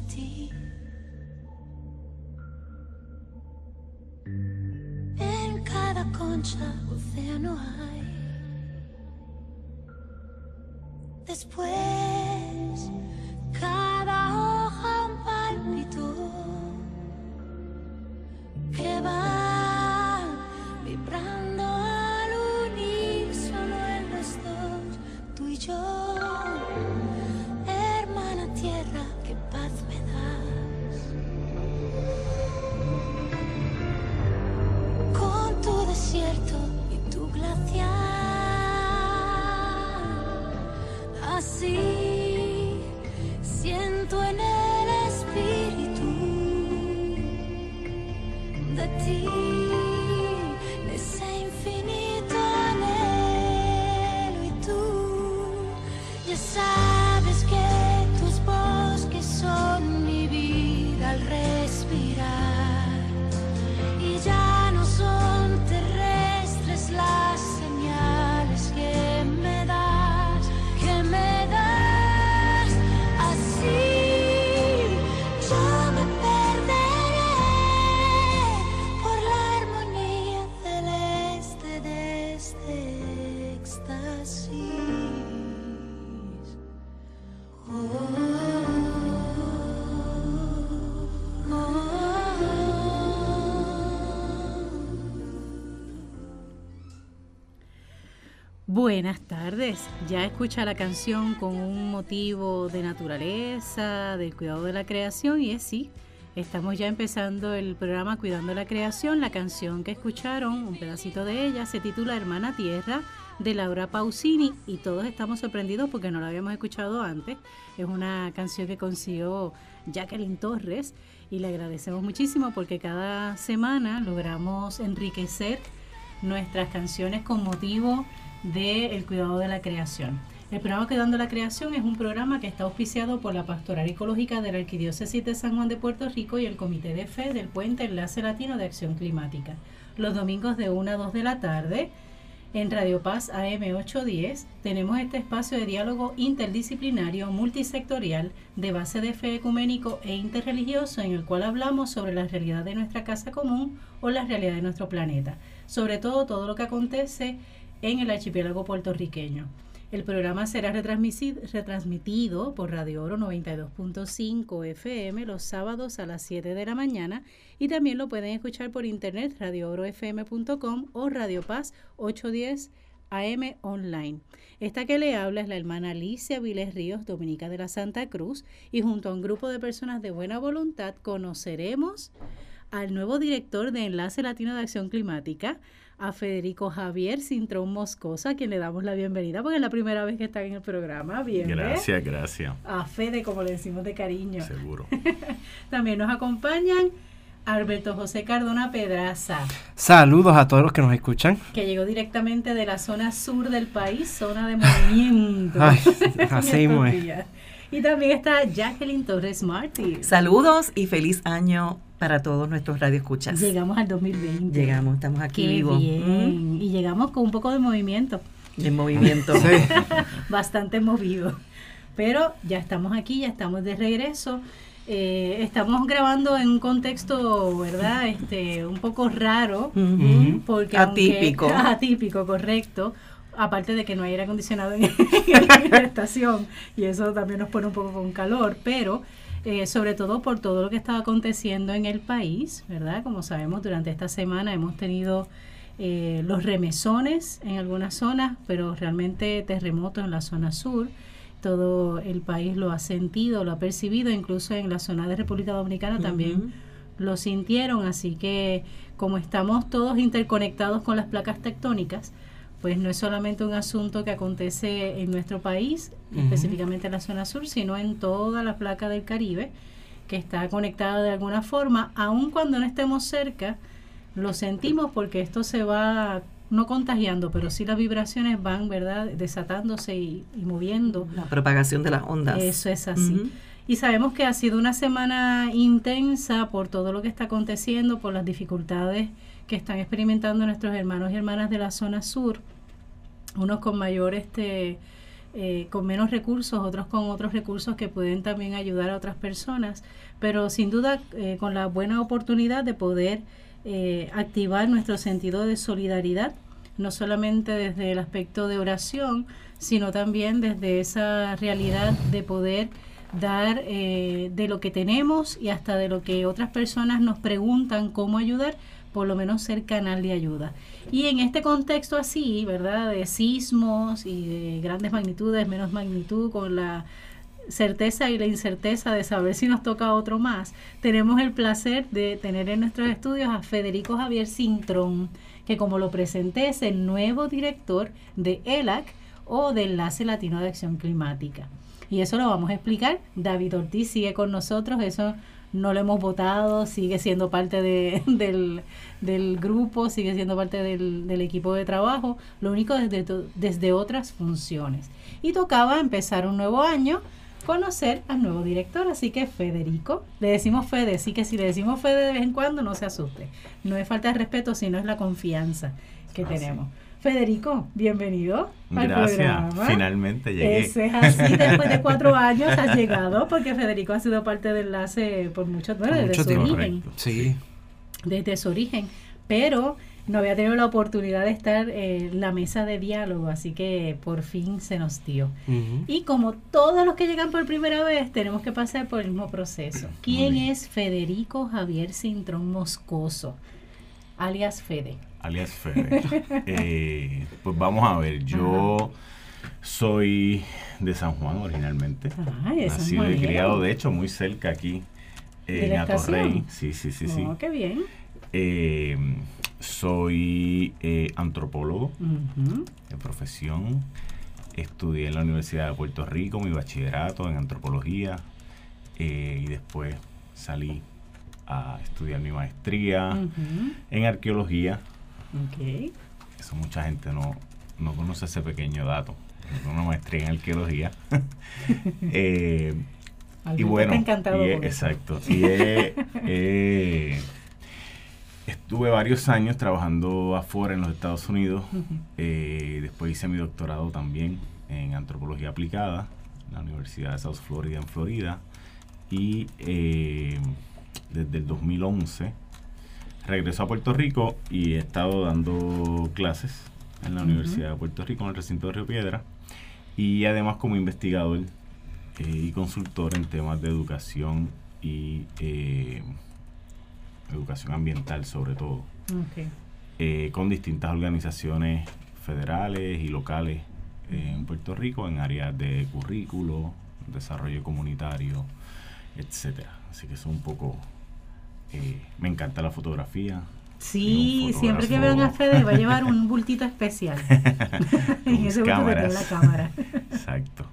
ti. En cada concha océano hay. Buenas tardes. Ya escucha la canción con un motivo de naturaleza, del cuidado de la creación y es sí. Estamos ya empezando el programa Cuidando la Creación. La canción que escucharon, un pedacito de ella, se titula Hermana Tierra de Laura Pausini y todos estamos sorprendidos porque no la habíamos escuchado antes. Es una canción que consiguió Jacqueline Torres y le agradecemos muchísimo porque cada semana logramos enriquecer nuestras canciones con motivo del cuidado de la creación. El programa Cuidando la Creación es un programa que está auspiciado por la Pastoral Ecológica de la Arquidiócesis de San Juan de Puerto Rico y el Comité de Fe del Puente Enlace Latino de Acción Climática. Los domingos de 1 a 2 de la tarde en Radio Paz AM 810 tenemos este espacio de diálogo interdisciplinario multisectorial de base de fe ecuménico e interreligioso en el cual hablamos sobre la realidad de nuestra casa común o la realidad de nuestro planeta, sobre todo todo lo que acontece en el archipiélago puertorriqueño. El programa será retransmitido por Radio Oro 92.5 FM los sábados a las 7 de la mañana y también lo pueden escuchar por internet radioorofm.com o Radio Paz 810 AM online. Esta que le habla es la hermana Alicia Viles Ríos, dominica de la Santa Cruz, y junto a un grupo de personas de buena voluntad conoceremos al nuevo director de Enlace Latino de Acción Climática, a Federico Javier Cintrón Moscosa, a quien le damos la bienvenida porque es la primera vez que está en el programa. Bien, gracias, gracias. A Fede, como le decimos de cariño. Seguro. También nos acompañan Alberto José Cardona Pedraza. Saludos a todos los que nos escuchan. Que llegó directamente de la zona sur del país, zona de movimiento. Ay, así muy. Y también está Jacqueline Torres Martí. Saludos y feliz año para todos nuestros radioescuchas. Llegamos al 2020. Llegamos, estamos aquí Qué vivos. Bien. Y llegamos con un poco de movimiento. En movimiento. Sí. Bastante movido. Pero ya estamos aquí, ya estamos de regreso. Eh, estamos grabando en un contexto, ¿verdad? Este, un poco raro. Porque Atípico. aunque- atípico, correcto. Aparte de que no hay aire acondicionado en, en la estación y eso también nos pone un poco con calor, pero eh, sobre todo por todo lo que está aconteciendo en el país, ¿verdad? Como sabemos, durante esta semana hemos tenido eh, los remesones en algunas zonas, pero realmente terremotos en la zona sur. Todo el país lo ha sentido, lo ha percibido, incluso en la zona de República Dominicana también lo sintieron, así que como estamos todos interconectados con las placas tectónicas, pues no es solamente un asunto que acontece en nuestro país, específicamente en la zona sur, sino en toda la placa del Caribe, que está conectada de alguna forma, aun cuando no estemos cerca, lo sentimos porque esto se va no contagiando, pero sí las vibraciones van, ¿verdad?, desatándose y, y moviendo. La propagación de las ondas. Eso es así. Y sabemos que ha sido una semana intensa por todo lo que está aconteciendo, por las dificultades que están experimentando nuestros hermanos y hermanas de la zona sur, unos con mayor este eh, con menos recursos, otros con otros recursos que pueden también ayudar a otras personas, pero sin duda eh, con la buena oportunidad de poder eh, activar nuestro sentido de solidaridad, no solamente desde el aspecto de oración, sino también desde esa realidad de poder dar de lo que tenemos y hasta de lo que otras personas nos preguntan cómo ayudar, por lo menos ser canal de ayuda. Y en este contexto así, ¿verdad? De sismos y de grandes magnitudes, menos magnitud, con la certeza y la incerteza de saber si nos toca otro más, tenemos el placer de tener en nuestros estudios a Federico Javier Cintrón, que como lo presenté es el nuevo director de ELAC o de Enlace Latino de Acción Climática. Y eso lo vamos a explicar. David Ortiz sigue con nosotros, eso no lo hemos votado, sigue siendo parte de, del, grupo, sigue siendo parte del, del, equipo de trabajo, lo único desde, desde otras funciones. Y tocaba empezar un nuevo año, conocer al nuevo director, así que Federico, le decimos Fede, así que si le decimos Fede de vez en cuando, no se asuste, no es falta de respeto, sino es la confianza que ah, tenemos. Federico, bienvenido Gracias, finalmente llegué. Ese es así, después de cuatro años has llegado, porque Federico ha sido parte del enlace por mucho, bueno, desde su origen. Sí. Desde su origen, pero no había tenido la oportunidad de estar en la mesa de diálogo, así que por fin se nos dio. Y como todos los que llegan por primera vez, tenemos que pasar por el mismo proceso. ¿Quién es Federico Javier Cintrón Moscoso, alias Fede? Alias Fede. Eh, pues vamos a ver, yo soy de San Juan originalmente. Nacido y criado, de hecho, muy cerca aquí en Atorrey. Sí, sí, sí, sí. Oh, qué bien. Eh, soy eh, antropólogo de profesión. Estudié en la Universidad de Puerto Rico mi bachillerato en antropología y después salí a estudiar mi maestría en arqueología Okay. Eso mucha gente no, no conoce ese pequeño dato. Una maestría en arqueología. eh, y bueno, exacto. Y estuve varios años trabajando afuera en los Estados Unidos. Eh, después hice mi doctorado también en antropología aplicada en la Universidad de South Florida en Florida. Y eh, desde el 2011 regreso a Puerto Rico y he estado dando clases en la Universidad de Puerto Rico, en el recinto de Río Piedra, y además como investigador eh, y consultor en temas de educación y eh, educación ambiental sobre todo, eh, con distintas organizaciones federales y locales en Puerto Rico en áreas de currículo, desarrollo comunitario, etcétera. Así que es un poco eh, me encanta la fotografía. Sí, siempre que vean a Fede va a llevar un bultito especial. en ese bulto la cámara. Exacto.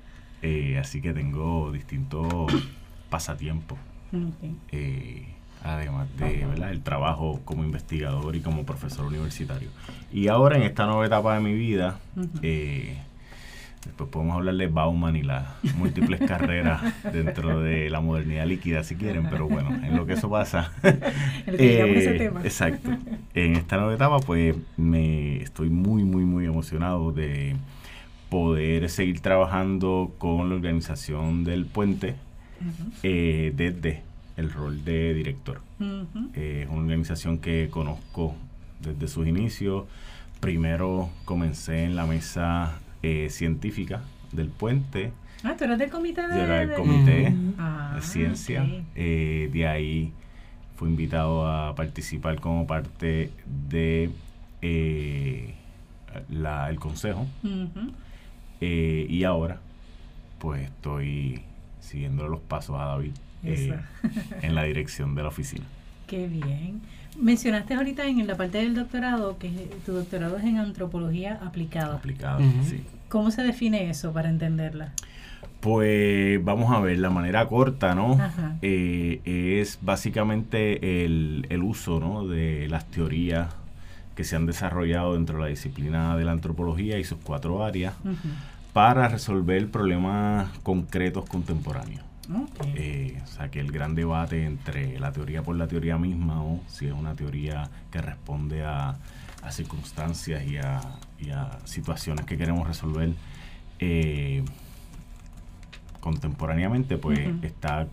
Eh, así que tengo distintos pasatiempos. Eh, además de ¿verdad? el trabajo como investigador y como profesor universitario. Y ahora en esta nueva etapa de mi vida, Después podemos hablar de Bauman y las múltiples carreras dentro de la modernidad líquida, si quieren, pero bueno, en lo que eso pasa. eh, exacto. En esta nueva etapa, pues me estoy muy, muy, muy emocionado de poder seguir trabajando con la organización del puente eh, desde el rol de director. Eh, es una organización que conozco desde sus inicios. Primero comencé en la mesa eh, científica del puente. Ah, tú eras del comité de... del comité ah, de ciencia. Eh, de ahí fui invitado a participar como parte de eh, la, el consejo. y ahora, pues estoy siguiendo los pasos a David en la dirección de la oficina. Qué bien. Mencionaste ahorita en la parte del doctorado que tu doctorado es en antropología aplicada. Aplicada, sí. ¿Cómo se define eso para entenderla? Pues vamos a ver, la manera corta, ¿no? Eh, es básicamente el, uso, ¿no? De las teorías que se han desarrollado dentro de la disciplina de la antropología y sus cuatro áreas para resolver problemas concretos contemporáneos. Eh, o sea, que el gran debate entre la teoría por la teoría misma o si es una teoría que responde a, circunstancias y a, situaciones que queremos resolver eh, contemporáneamente, pues está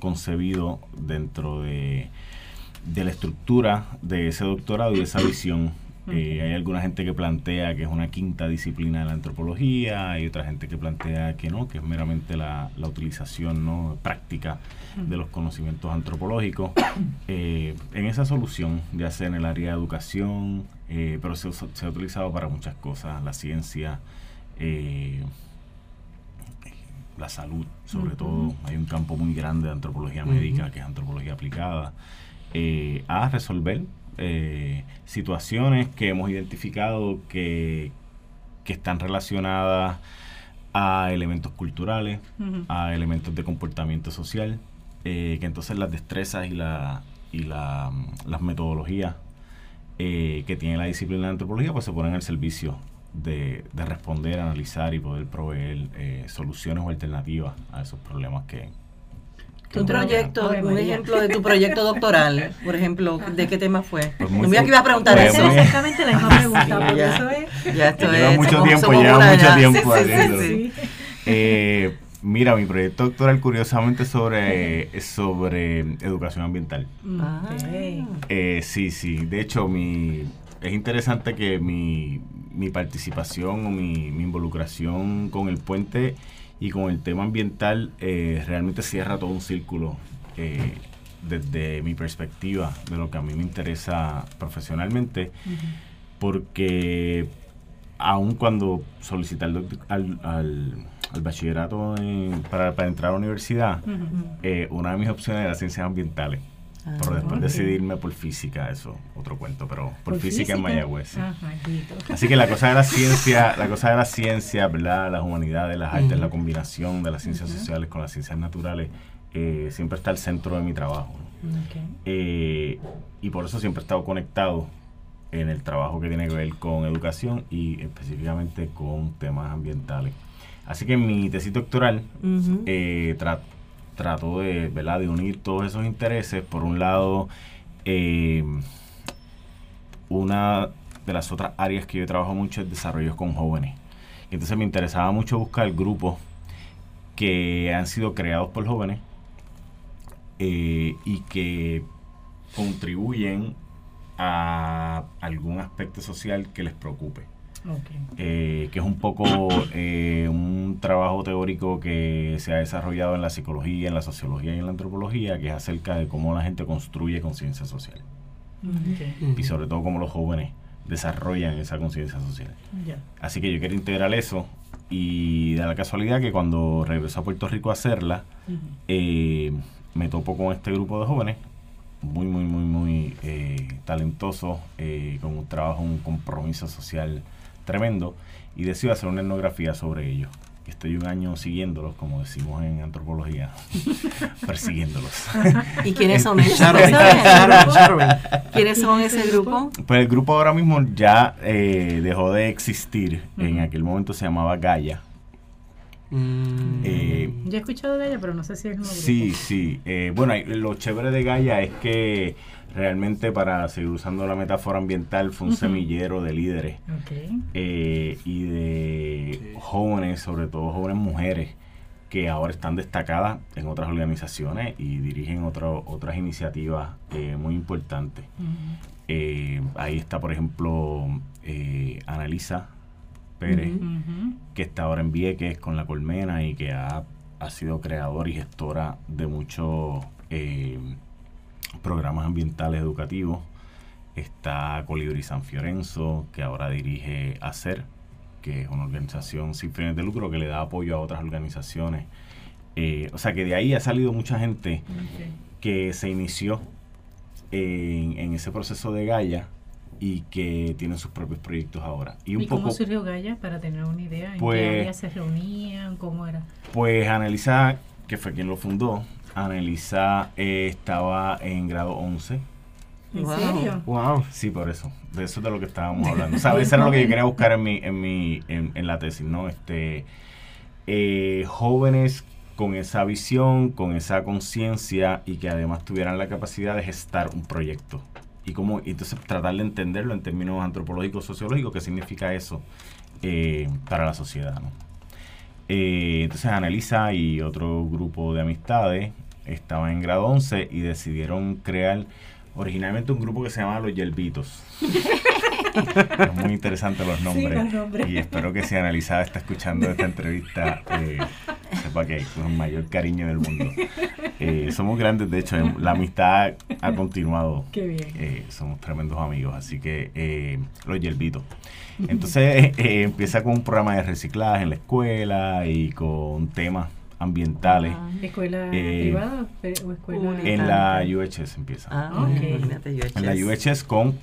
concebido dentro de, de la estructura de ese doctorado y esa visión eh, hay alguna gente que plantea que es una quinta disciplina de la antropología, hay otra gente que plantea que no, que es meramente la, utilización no práctica de los conocimientos antropológicos. Eh, en esa solución, ya sea en el área de educación, eh, pero se, ha utilizado para muchas cosas, la ciencia, la salud, sobre todo. Hay un campo muy grande de antropología médica, que es antropología aplicada, a resolver eh, situaciones que hemos identificado que, están relacionadas a elementos culturales, a elementos de comportamiento social, eh, que entonces las destrezas y, la, y la, las metodologías eh, que tiene la disciplina de antropología pues se ponen al servicio de, de responder, analizar y poder proveer soluciones o alternativas a esos problemas que, tu proyecto, un ejemplo de tu proyecto doctoral, por ejemplo, ¿de qué tema fue? Pues no me iba a preguntar eso. Es exactamente la misma pregunta, ya, eso es. Ya esto lleva mucho tiempo, lleva mucho tiempo sí, eh, mira, mi proyecto doctoral curiosamente sobre, sobre educación ambiental. Ah. Eh, sí, sí. De hecho, mi, es interesante que mi, mi participación o mi, mi involucración con el puente y con el tema ambiental eh, realmente cierra todo un círculo eh, desde mi perspectiva de lo que a mí me interesa profesionalmente, porque aun cuando solicité al, al, bachillerato para, entrar a la universidad, eh, una de mis opciones era ciencias ambientales. Ah, pero después decidirme por física, eso, otro cuento, pero por, física, en Mayagüez. Ah, Así que la cosa de la ciencia, la cosa de la ciencia, ¿verdad? Las humanidades, las artes, la combinación de las ciencias sociales con las ciencias naturales, eh, siempre está al centro de mi trabajo. Eh, y por eso siempre he estado conectado en el trabajo que tiene que ver con educación y específicamente con temas ambientales. Así que mi tesis doctoral eh, trató de, ¿verdad? de unir todos esos intereses. Por un lado, eh, una de las otras áreas que yo trabajo mucho es desarrollo con jóvenes. Entonces me interesaba mucho buscar grupos que han sido creados por jóvenes eh, y que contribuyen a algún aspecto social que les preocupe. Eh, que es un poco eh, un trabajo teórico que se ha desarrollado en la psicología, en la sociología y en la antropología, que es acerca de cómo la gente construye conciencia social. Y sobre todo cómo los jóvenes desarrollan esa conciencia social. Así que yo quiero integrar eso y da la casualidad que cuando regreso a Puerto Rico a hacerla, eh, me topo con este grupo de jóvenes muy, muy, muy, muy talentosos, con un trabajo, un compromiso social tremendo y decido hacer una etnografía sobre ellos. Estoy un año siguiéndolos, como decimos en antropología, persiguiéndolos. ¿Y quiénes son ellos? ¿Quiénes son ese grupo? Pues el grupo ahora mismo ya eh, dejó de existir. En aquel momento se llamaba Gaia. Mm. Eh, Yo he escuchado de Gaia, pero no sé si es el grupo. Sí, sí. Eh, bueno, lo chévere de Gaia es que realmente para seguir usando la metáfora ambiental fue un semillero de líderes eh, y de jóvenes, sobre todo jóvenes mujeres que ahora están destacadas en otras organizaciones y dirigen otras iniciativas eh, muy importantes. Eh, ahí está, por ejemplo, Analisa Pérez, que está ahora en Vieques con la Colmena y que ha, ha sido creadora y gestora de muchos programas ambientales educativos. Está Colibri San Fiorenzo, que ahora dirige ACER, que es una organización sin fines de lucro que le da apoyo a otras organizaciones. Eh, o sea que de ahí ha salido mucha gente que se inició en, ese proceso de Gaia y que tienen sus propios proyectos ahora. ¿Y, un cómo surgió Gaia para tener una idea? ¿En qué pues área se reunían? ¿Cómo era? Pues Analiza, que fue quien lo fundó, Anelisa eh, estaba en grado 11. ¿En serio? Wow. Sí, por eso. De eso es de lo que estábamos hablando. ¿Sabes? Eso era lo que yo quería buscar en mi, en mi, en, la tesis, ¿no? Este eh, jóvenes con esa visión, con esa conciencia y que además tuvieran la capacidad de gestar un proyecto. Y cómo, entonces tratar de entenderlo en términos antropológicos, sociológicos, qué significa eso eh, para la sociedad, ¿no? Eh, entonces Analiza y otro grupo de amistades estaban en grado 11 y decidieron crear originalmente un grupo que se llamaba Los Yelvitos. es muy interesante los nombres. Y espero que si Analizada está escuchando esta entrevista, eh, que con el mayor cariño del mundo. Eh, somos grandes, de hecho, la amistad ha continuado. Qué bien. Eh, somos tremendos amigos, así que Los Yelvitos. Entonces empieza con un programa de reciclaje en la escuela y con temas ambientales. Ah, ¿Escuela eh, privada o escuela? En la UHS empieza. Ah, En la UHS con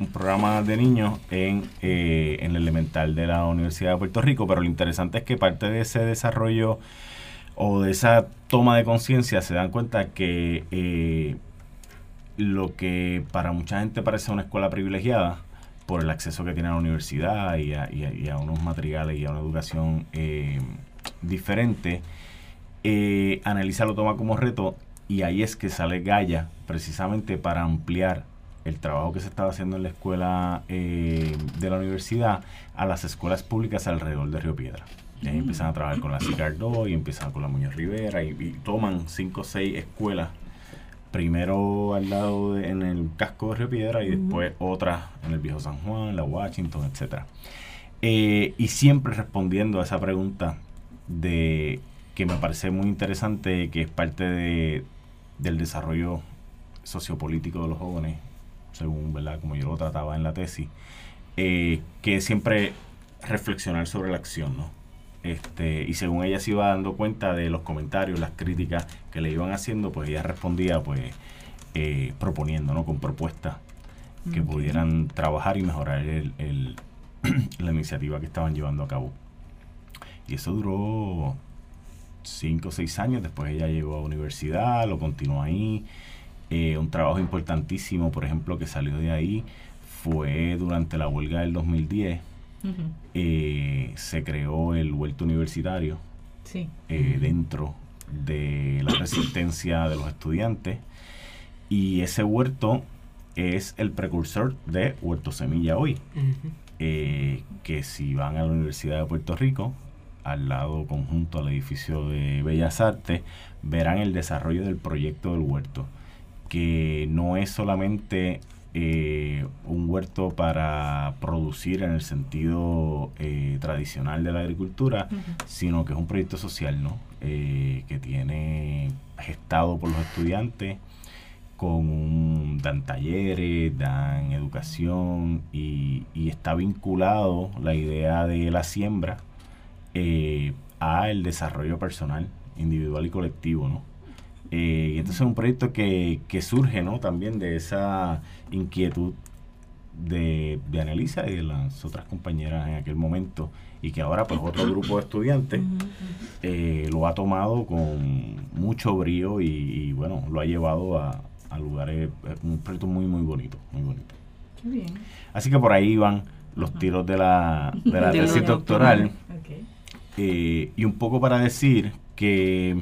un programa de niños en, eh, en el elemental de la Universidad de Puerto Rico, pero lo interesante es que parte de ese desarrollo o de esa toma de conciencia se dan cuenta que eh, lo que para mucha gente parece una escuela privilegiada, por el acceso que tiene a la universidad y a, y a, unos materiales y a una educación diferente, eh, Analiza lo toma como reto y ahí es que sale Gaia precisamente para ampliar el trabajo que se estaba haciendo en la escuela eh, de la universidad a las escuelas públicas alrededor de Río Piedra. Y ahí empiezan a trabajar con la Cicardo y empiezan con la Muñoz Rivera y, toman cinco o seis escuelas, primero al lado en el casco de Río Piedra y después otras en el Viejo San Juan, la Washington, etcétera. Eh, y siempre respondiendo a esa pregunta de que me parece muy interesante, que es parte de, del desarrollo sociopolítico de los jóvenes, según ¿verdad? como yo lo trataba en la tesis, eh, que siempre reflexionar sobre la acción, ¿no? Este, y según ella se iba dando cuenta de los comentarios, las críticas que le iban haciendo, pues ella respondía pues eh, proponiendo, ¿no? Con propuestas que pudieran trabajar y mejorar el, la iniciativa que estaban llevando a cabo. Y eso duró cinco o seis años. Después ella llegó a universidad, lo continuó ahí. Eh, un trabajo importantísimo, por ejemplo, que salió de ahí fue durante la huelga del 2010. Eh, se creó el huerto universitario eh, dentro de la resistencia de los estudiantes. Y ese huerto es el precursor de Huerto Semilla hoy. que si van a la Universidad de Puerto Rico, al lado conjunto al edificio de Bellas Artes, verán el desarrollo del proyecto del huerto, que no es solamente eh, un huerto para producir en el sentido eh, tradicional de la agricultura, sino que es un proyecto social, ¿no? Eh, que tiene gestado por los estudiantes con dan talleres, dan educación y, y, está vinculado la idea de la siembra a el desarrollo personal, individual y colectivo, ¿no? Eh, entonces es un proyecto que, surge, ¿no? También de esa inquietud de, de Anelisa y de las otras compañeras en aquel momento y que ahora pues otro grupo de estudiantes eh, lo ha tomado con mucho brío y, bueno, lo ha llevado a, a lugares, un proyecto muy muy bonito, muy bonito. Así que por ahí van los tiros de la, de la tesis doctoral. Eh, y un poco para decir que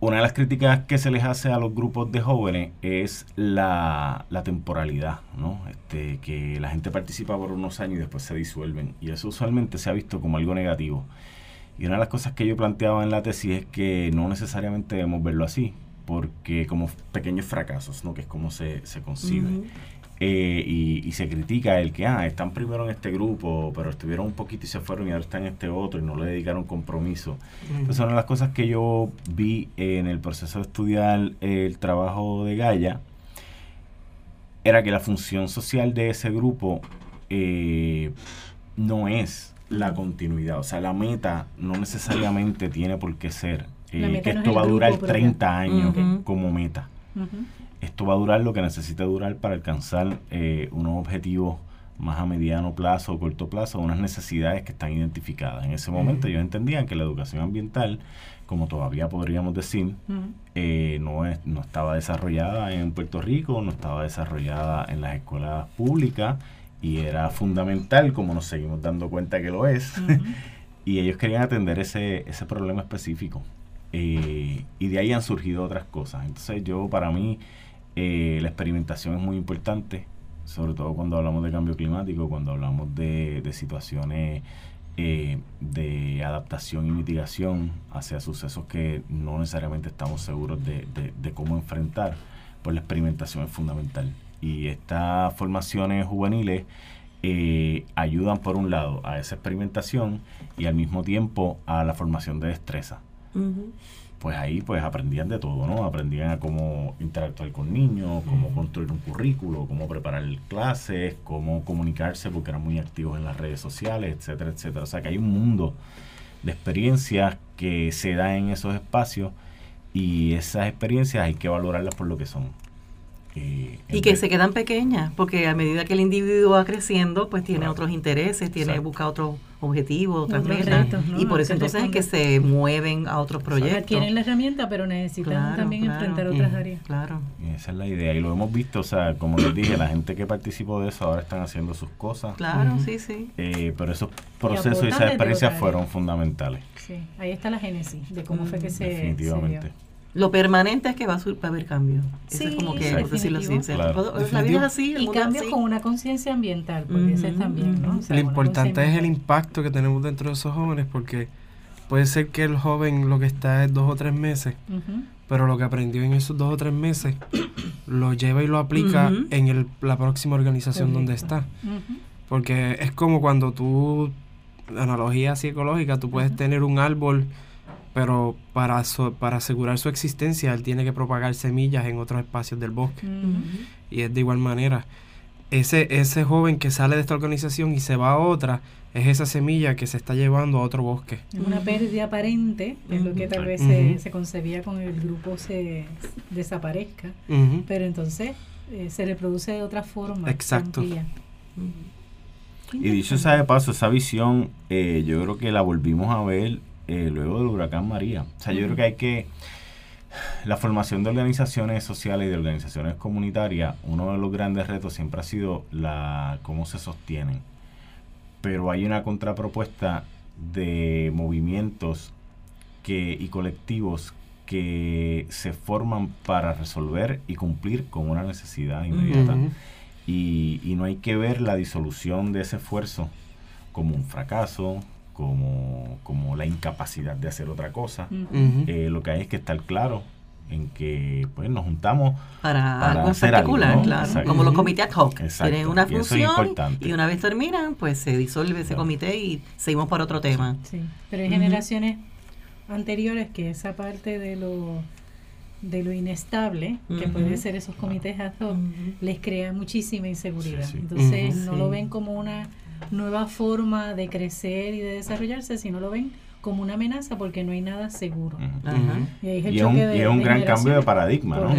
una de las críticas que se les hace a los grupos de jóvenes es la, temporalidad, ¿no? Este, que la gente participa por unos años y después se disuelven. Y eso usualmente se ha visto como algo negativo. Y una de las cosas que yo planteaba en la tesis es que no necesariamente debemos verlo así, porque como pequeños fracasos, ¿no? Que es como se, se concibe. Eh, y, se critica el que, ah, están primero en este grupo, pero estuvieron un poquito y se fueron y ahora están en este otro y no le dedicaron compromiso. Entonces, una de las cosas que yo vi en el proceso de estudiar el trabajo de Gaia. Era que la función social de ese grupo eh, no es la continuidad, o sea, la meta no necesariamente tiene por qué ser eh, que esto va a durar 30 años como meta esto va a durar lo que necesita durar para alcanzar eh, unos objetivos más a mediano plazo o corto plazo, unas necesidades que están identificadas. En ese momento ellos entendían que la educación ambiental, como todavía podríamos decir, eh, no, es, no estaba desarrollada en Puerto Rico, no estaba desarrollada en las escuelas públicas y era fundamental, como nos seguimos dando cuenta que lo es, y ellos querían atender ese, ese problema específico. Eh, y de ahí han surgido otras cosas. Entonces yo, para mí, eh, la experimentación es muy importante, sobre todo cuando hablamos de cambio climático, cuando hablamos de, situaciones eh, de adaptación y mitigación hacia sucesos que no necesariamente estamos seguros de, de, cómo enfrentar, pues la experimentación es fundamental. Y estas formaciones juveniles eh, ayudan por un lado a esa experimentación y al mismo tiempo a la formación de destreza pues ahí pues aprendían de todo, ¿no? Aprendían a cómo interactuar con niños, cómo construir un currículo, cómo preparar clases, cómo comunicarse porque eran muy activos en las redes sociales, etcétera, etcétera. O sea que hay un mundo de experiencias que se da en esos espacios y esas experiencias hay que valorarlas por lo que son. Eh, y que se quedan pequeñas, porque a medida que el individuo va creciendo, pues tiene otros intereses, tiene busca otros objetivos, otras metas, y por eso entonces es que se mueven a otros proyectos. tienen la herramienta, pero necesitan también enfrentar otras áreas. Claro. esa es la idea, y lo hemos visto, o sea, como les dije, la gente que participó de eso ahora están haciendo sus cosas. Claro, sí, sí. Eh, pero esos procesos y, esas experiencias fueron fundamentales. Sí, ahí está la génesis de cómo fue que se... Definitivamente. Lo permanente es que va a, haber cambio. Sí, es como que, decirlo así. La vida es así. y cambios con una conciencia ambiental, porque ese también, ¿no? lo importante es el impacto que tenemos dentro de esos jóvenes, porque puede ser que el joven lo que está es dos o tres meses, pero lo que aprendió en esos dos o tres meses lo lleva y lo aplica en el, la próxima organización donde está. Porque es como cuando tú, analogía psicológica, tú puedes tener un árbol pero para, para asegurar su existencia él tiene que propagar semillas en otros espacios del bosque. Y es de igual manera. Ese, ese joven que sale de esta organización y se va a otra, es esa semilla que se está llevando a otro bosque. Es una pérdida aparente, es lo que tal vez se, se, concebía con el grupo se desaparezca, pero entonces eh, se reproduce de otra forma. Exacto. Y dicho sea de paso, esa visión eh, yo creo que la volvimos a ver eh, luego del huracán María. O sea, yo creo que hay que... La formación de organizaciones sociales y de organizaciones comunitarias, uno de los grandes retos siempre ha sido la cómo se sostienen. Pero hay una contrapropuesta de movimientos que, y colectivos que se forman para resolver y cumplir con una necesidad inmediata. y, y no hay que ver la disolución de ese esfuerzo como un fracaso, como, como la incapacidad de hacer otra cosa. Eh, lo que hay es que estar claro en que pues nos juntamos para, algo en particular, claro, como los comités ad hoc, tienen una función y, una vez terminan, pues se disuelve ese comité y seguimos por otro tema. Sí, pero hay generaciones anteriores que esa parte de lo de lo inestable que puede ser esos comités ad hoc les crea muchísima inseguridad. Entonces no lo ven como una nueva forma de crecer y de desarrollarse, si no lo ven como una amenaza porque no hay nada seguro. Y, es, un, gran cambio de paradigma, ¿no?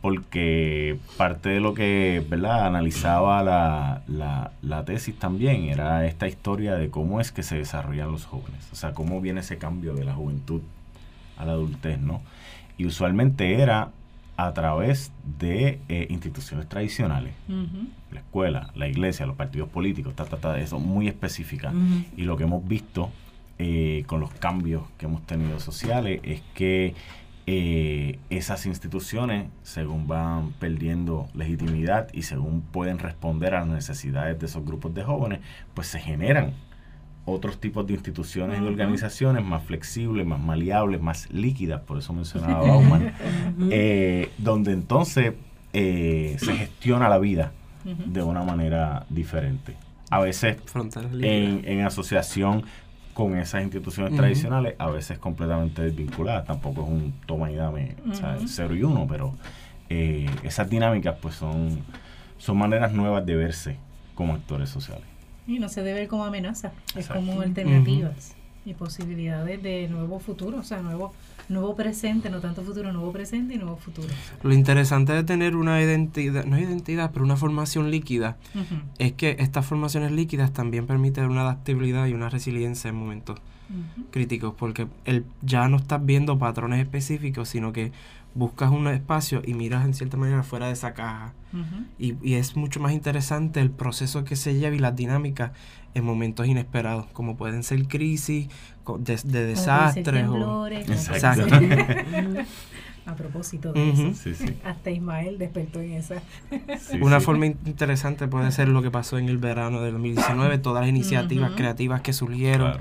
Porque parte de lo que ¿verdad? analizaba la, la, la, tesis también era esta historia de cómo es que se desarrollan los jóvenes, o sea, cómo viene ese cambio de la juventud a la adultez, ¿no? Y usualmente era a través de eh, instituciones tradicionales, la escuela, la iglesia, los partidos políticos, ta, ta, eso muy específica. Y lo que hemos visto eh, con los cambios que hemos tenido sociales es que eh, esas instituciones, según van perdiendo legitimidad y según pueden responder a las necesidades de esos grupos de jóvenes, pues se generan otros tipos de instituciones y organizaciones más flexibles, más maleables, más líquidas, por eso mencionaba Bauman, eh, donde entonces eh, se gestiona la vida de una manera diferente. A veces en, asociación con esas instituciones tradicionales, a veces completamente desvinculadas, tampoco es un toma y dame, cero y uno, pero eh, esas dinámicas pues son, son maneras nuevas de verse como actores sociales. Y no se debe ver como amenaza, es como alternativas y posibilidades de nuevo futuro, o sea, nuevo nuevo presente, no tanto futuro, nuevo presente y nuevo futuro. Lo interesante de tener una identidad, no identidad, pero una formación líquida, es que estas formaciones líquidas también permiten una adaptabilidad y una resiliencia en momentos críticos, porque el, ya no estás viendo patrones específicos, sino que buscas un espacio y miras en cierta manera fuera de esa caja. y, y, es mucho más interesante el proceso que se lleva y las dinámicas en momentos inesperados, como pueden ser crisis, de, de desastres. O, exacto. a propósito de eso. Sí, sí. Hasta Ismael despertó en esa. Una forma interesante puede ser lo que pasó en el verano del 2019, todas las iniciativas creativas que surgieron.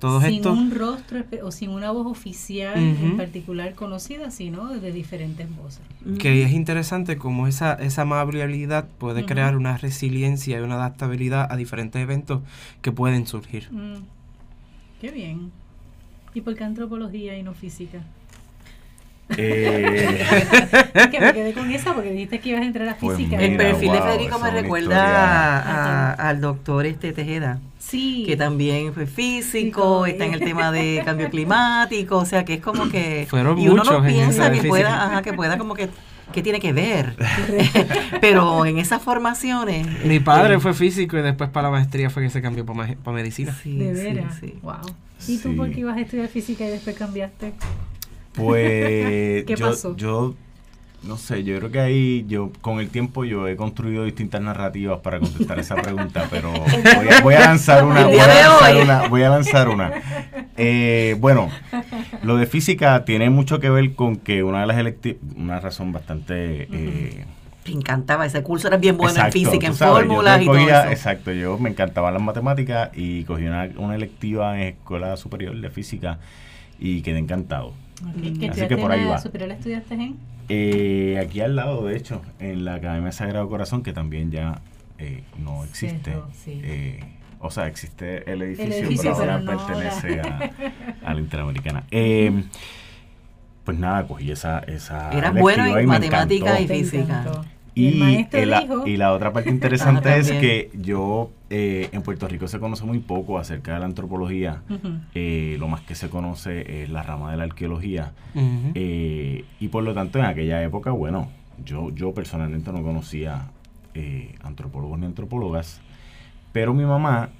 Todos sin un rostro o sin una voz oficial en particular conocida, sino de diferentes voces. Que es interesante como esa, esa amabilidad puede crear una resiliencia y una adaptabilidad a diferentes eventos que pueden surgir. Mm. Qué bien. ¿Y por qué antropología y no física? Eh, que me quedé con esa porque dijiste que ibas a entrar a pues física. el perfil de Federico me recuerda al doctor este Tejeda. Sí. Que también fue físico, está en el tema de cambio climático, o sea que es como que... Fueron y uno no piensa que pueda, ajá, que pueda como que ¿qué tiene que ver? Pero en esas formaciones... Mi padre este, fue físico y después para la maestría fue que se cambió para, medicina. Sí, de veras. Sí, wow. ¿Y tú por qué ibas a estudiar física y después cambiaste? Pues yo, yo no sé, yo creo que ahí yo con el tiempo yo he construido distintas narrativas para contestar esa pregunta, pero voy a, lanzar una, voy a lanzar una, voy a lanzar una. Eh, bueno, lo de física tiene mucho que ver con que una de las electivas, una razón bastante eh, me encantaba ese curso, era bien bueno en física, en fórmulas y todo eso. Exacto, yo me encantaban las matemáticas y cogí una, una electiva en escuela superior de física y quedé encantado. Así que por ahí va. superior estudiaste en? Eh, aquí al lado, de hecho, en la Academia Sagrado Corazón, que también ya eh, no existe. Eh, o sea, existe el edificio, pero ahora pertenece a, la Interamericana. Eh, pues nada, cogí esa. esa Era bueno en matemáticas y física. Y, y, la, otra parte interesante es que yo eh, en Puerto Rico se conoce muy poco acerca de la antropología. Eh, lo más que se conoce es la rama de la arqueología. Eh, y por lo tanto, en aquella época, bueno, yo, yo personalmente no conocía antropólogos ni antropólogas. Pero mi mamá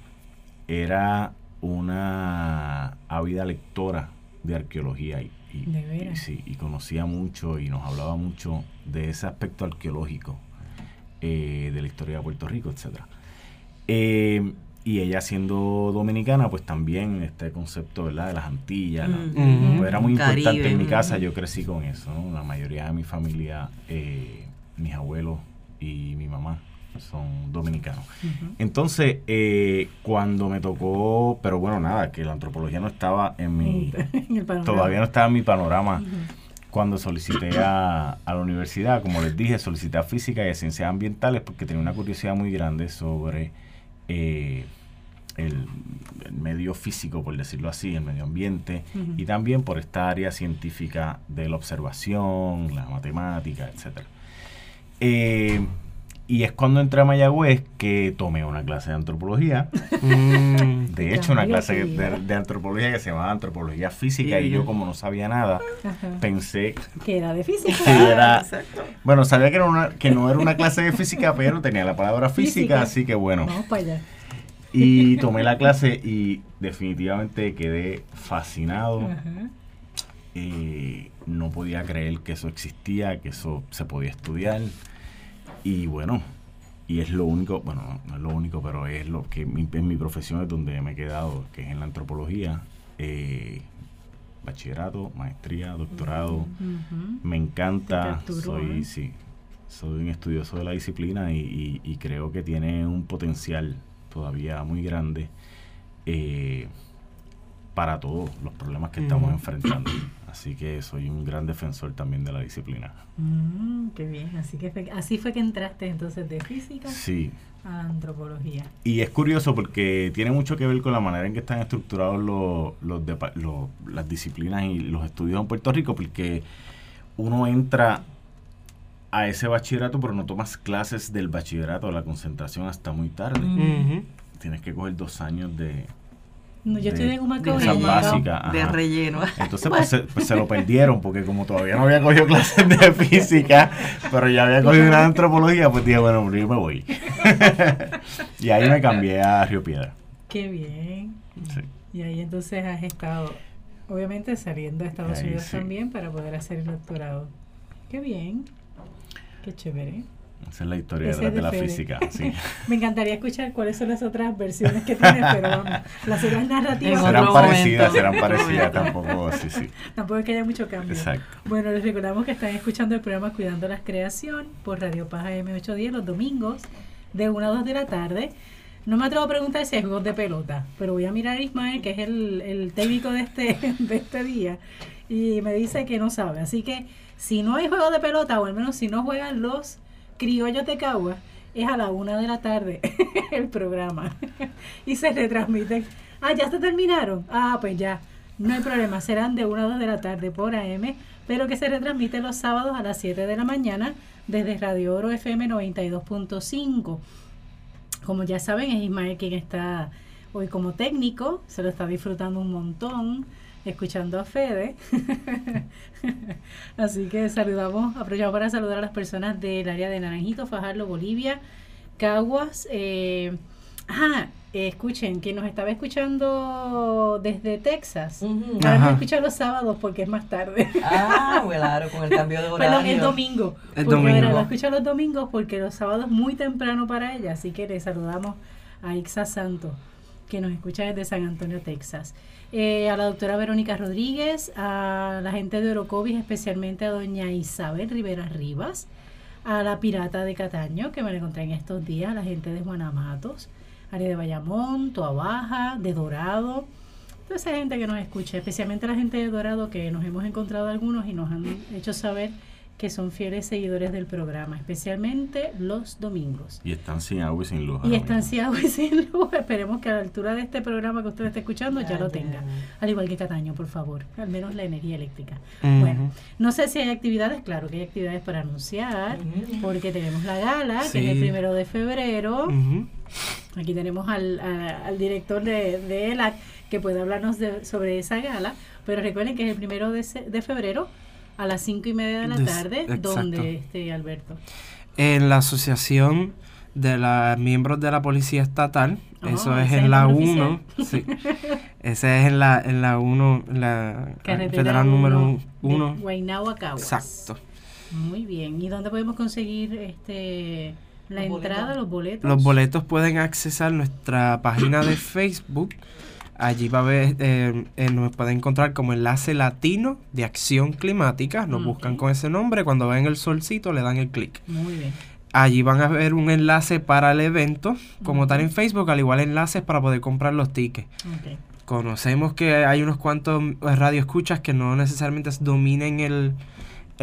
era una ávida lectora de arqueología y y, sí, y conocía mucho y nos hablaba mucho de ese aspecto arqueológico eh, de la historia de Puerto Rico, etcétera. Eh, y ella siendo dominicana, pues también este concepto ¿verdad? de las Antillas, mm. pues era muy importante en mi casa, yo crecí con eso, la mayoría de mi familia, eh, mis abuelos y mi mamá son dominicanos. Entonces, eh, cuando me tocó, pero bueno, nada, que la antropología no estaba en mi, todavía no estaba en mi panorama. Cuando solicité a, la universidad, como les dije, solicité a física y a ciencias ambientales porque tenía una curiosidad muy grande sobre eh, el, medio físico, por decirlo así, el medio ambiente, y también por esta área científica de la observación, la matemática, etcétera. Eh, y es cuando entré a Mayagüez que tomé una clase de antropología. Mm. de hecho, una clase de, antropología que se llamaba antropología física. Y yo, como no sabía nada, pensé que era de física. era, bueno, sabía que, era una, que no era una clase de física, pero tenía la palabra física, así que bueno. Vamos para allá. Y tomé la clase y definitivamente quedé fascinado. Eh, no podía creer que eso existía, que eso se podía estudiar. Y bueno, y es lo único, bueno, no es lo único, pero es lo que mi, en mi profesión es donde me he quedado, que es en la antropología. Eh, bachillerato, maestría, doctorado. Me encanta, soy, sí, soy un estudioso de la disciplina y, creo que tiene un potencial todavía muy grande eh, para todos los problemas que estamos enfrentando. Así que soy un gran defensor también de la disciplina. Mm, qué bien, así que fue, así fue que entraste entonces de física sí. a antropología. Y es curioso porque tiene mucho que ver con la manera en que están estructurados los, los, las disciplinas y los estudios en Puerto Rico, porque uno entra a ese bachillerato, pero no tomas clases del bachillerato, de la concentración hasta muy tarde. Tienes que coger dos años de, no, yo estoy en un básica, de relleno. Entonces pues, pues se, lo perdieron porque como todavía no había cogido clases de física, pero ya había cogido una antropología, pues dije, bueno, pues, yo me voy. y ahí me cambié a Río Piedra. Qué bien. Y ahí entonces has estado, obviamente saliendo a Estados Unidos también para poder hacer el doctorado. Qué bien. Qué chévere. Esa es la historia de, la física. Sí. Me encantaría escuchar cuáles son las otras versiones que tienes, pero vamos, las otras narrativas. Serán parecidas, serán parecidas, tampoco, sí, sí. Tampoco es que haya mucho cambio. Exacto. Bueno, les recordamos que están escuchando el programa Cuidando la Creación por Radio Paja M810 los domingos de 1 a 2 de la tarde. No me atrevo a preguntar si hay juegos de pelota, pero voy a mirar a Ismael, que es el, el técnico de este, de este día, y me dice que no sabe. Así que si no hay juegos de pelota, o al menos si no juegan los criollos de es a la una de la tarde el programa. y se retransmiten. Ah, ya se terminaron. Ah, pues ya. No hay problema, serán de 1 a 2 de la tarde por AM, pero que se retransmite los sábados a las 7 de la mañana desde Radio Oro FM 92.5. Como ya saben, es Ismael quien está hoy como técnico, se lo está disfrutando un montón, escuchando a Fede. Así que saludamos, aprovechamos para saludar a las personas del área de Naranjito, Fajardo, Bolivia, Caguas. Eh, ajá, escuchen, que nos estaba escuchando desde Texas. Ahora me escucha los sábados porque es más tarde. Ah, claro, con el cambio de horario. Perdón, el domingo. El domingo. Ahora escucha los domingos porque los sábados es muy temprano para ella. Así que le saludamos a Ixa Santo, que nos escucha desde San Antonio, Texas. Eh, a la doctora Verónica Rodríguez, a la gente de Orocovis, especialmente a doña Isabel Rivera Rivas, a la pirata de Cataño, que me la encontré en estos días, a la gente de Juanamatos, área de Bayamón, Toa Baja, de Dorado, toda esa gente que nos escucha, especialmente la gente de Dorado, que nos hemos encontrado algunos y nos han hecho saber que son fieles seguidores del programa, especialmente los domingos. Y están sin agua y sin luz. Y están sin agua y sin luz. Esperemos que a la altura de este programa que usted está escuchando ya lo tenga. Al igual que Cataño, por favor. Al menos la energía eléctrica. Bueno, no sé si hay actividades. Claro que hay actividades para anunciar. Porque tenemos la gala, que es el primero de febrero. Aquí tenemos al, al director de, de, ELAC que puede hablarnos de, sobre esa gala. Pero recuerden que es el primero de, de febrero a las cinco y media de la tarde, donde esté Alberto. En la asociación de los miembros de la Policía Estatal, oh, eso es en la 1, sí, ese es en la, en la 1, la federal número 1. Exacto. Muy bien, ¿y dónde podemos conseguir este la entrada, los boletos? Los boletos pueden accesar nuestra página de Facebook Allí va a ver, eh, eh, nos pueden encontrar como enlace latino de acción climática. Nos buscan con ese nombre. Cuando ven el solcito, le dan el clic. Muy bien. Allí van a ver un enlace para el evento, como tal en Facebook, al igual enlaces para poder comprar los tickets. Conocemos que hay unos cuantos radioescuchas que no necesariamente dominen el,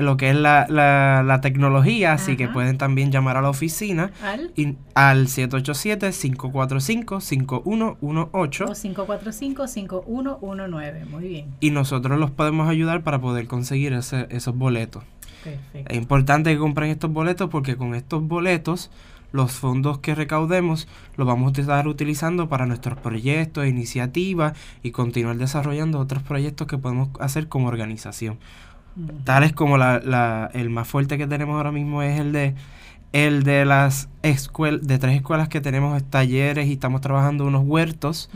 lo que es la, la, tecnología, así que pueden también llamar a la oficina al, al 787-545-5118 o 545-5119, muy bien. Y nosotros los podemos ayudar para poder conseguir ese, esos boletos. Perfecto. Es importante que compren estos boletos porque con estos boletos los fondos que recaudemos los vamos a estar utilizando para nuestros proyectos, iniciativas y continuar desarrollando otros proyectos que podemos hacer como organización tales como la, la, el más fuerte que tenemos ahora mismo es el de el de las escuelas, de tres escuelas que tenemos talleres y estamos trabajando unos huertos,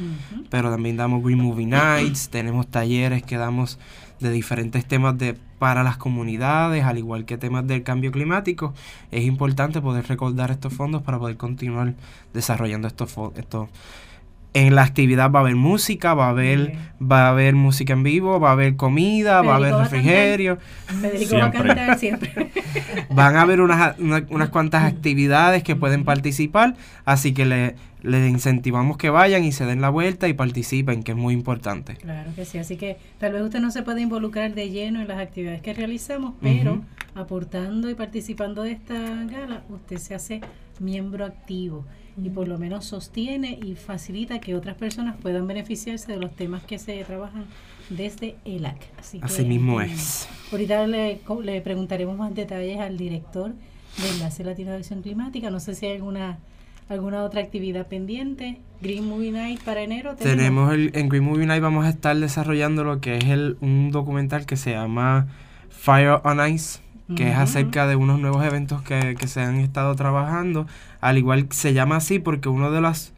pero también damos Green Movie Nights, tenemos talleres que damos de diferentes temas de para las comunidades, al igual que temas del cambio climático. Es importante poder recordar estos fondos para poder continuar desarrollando estos, estos en la actividad va a haber música, va a haber, va a haber música en vivo, va a haber comida, va a haber refrigerio. Federico va a cantar siempre. Van a haber unas, unas cuantas actividades que pueden participar, así que le, les incentivamos que vayan y se den la vuelta y participen, que es muy importante. Claro que sí, así que tal vez usted no se puede involucrar de lleno en las actividades que realizamos, pero aportando y participando de esta gala, usted se hace miembro activo y por lo menos sostiene y facilita que otras personas puedan beneficiarse de los temas que se trabajan desde ELAC. Así, Así mismo es. Ahorita le, le, preguntaremos más detalles al director de Enlace Latino de Acción Climática. No sé si hay alguna alguna otra actividad pendiente. Green Movie Night para enero. Tenemos, el, en Green Movie Night vamos a estar desarrollando lo que es el, un documental que se llama Fire on Ice que es acerca de unos nuevos eventos que, se han estado trabajando. Al igual se llama así porque uno de los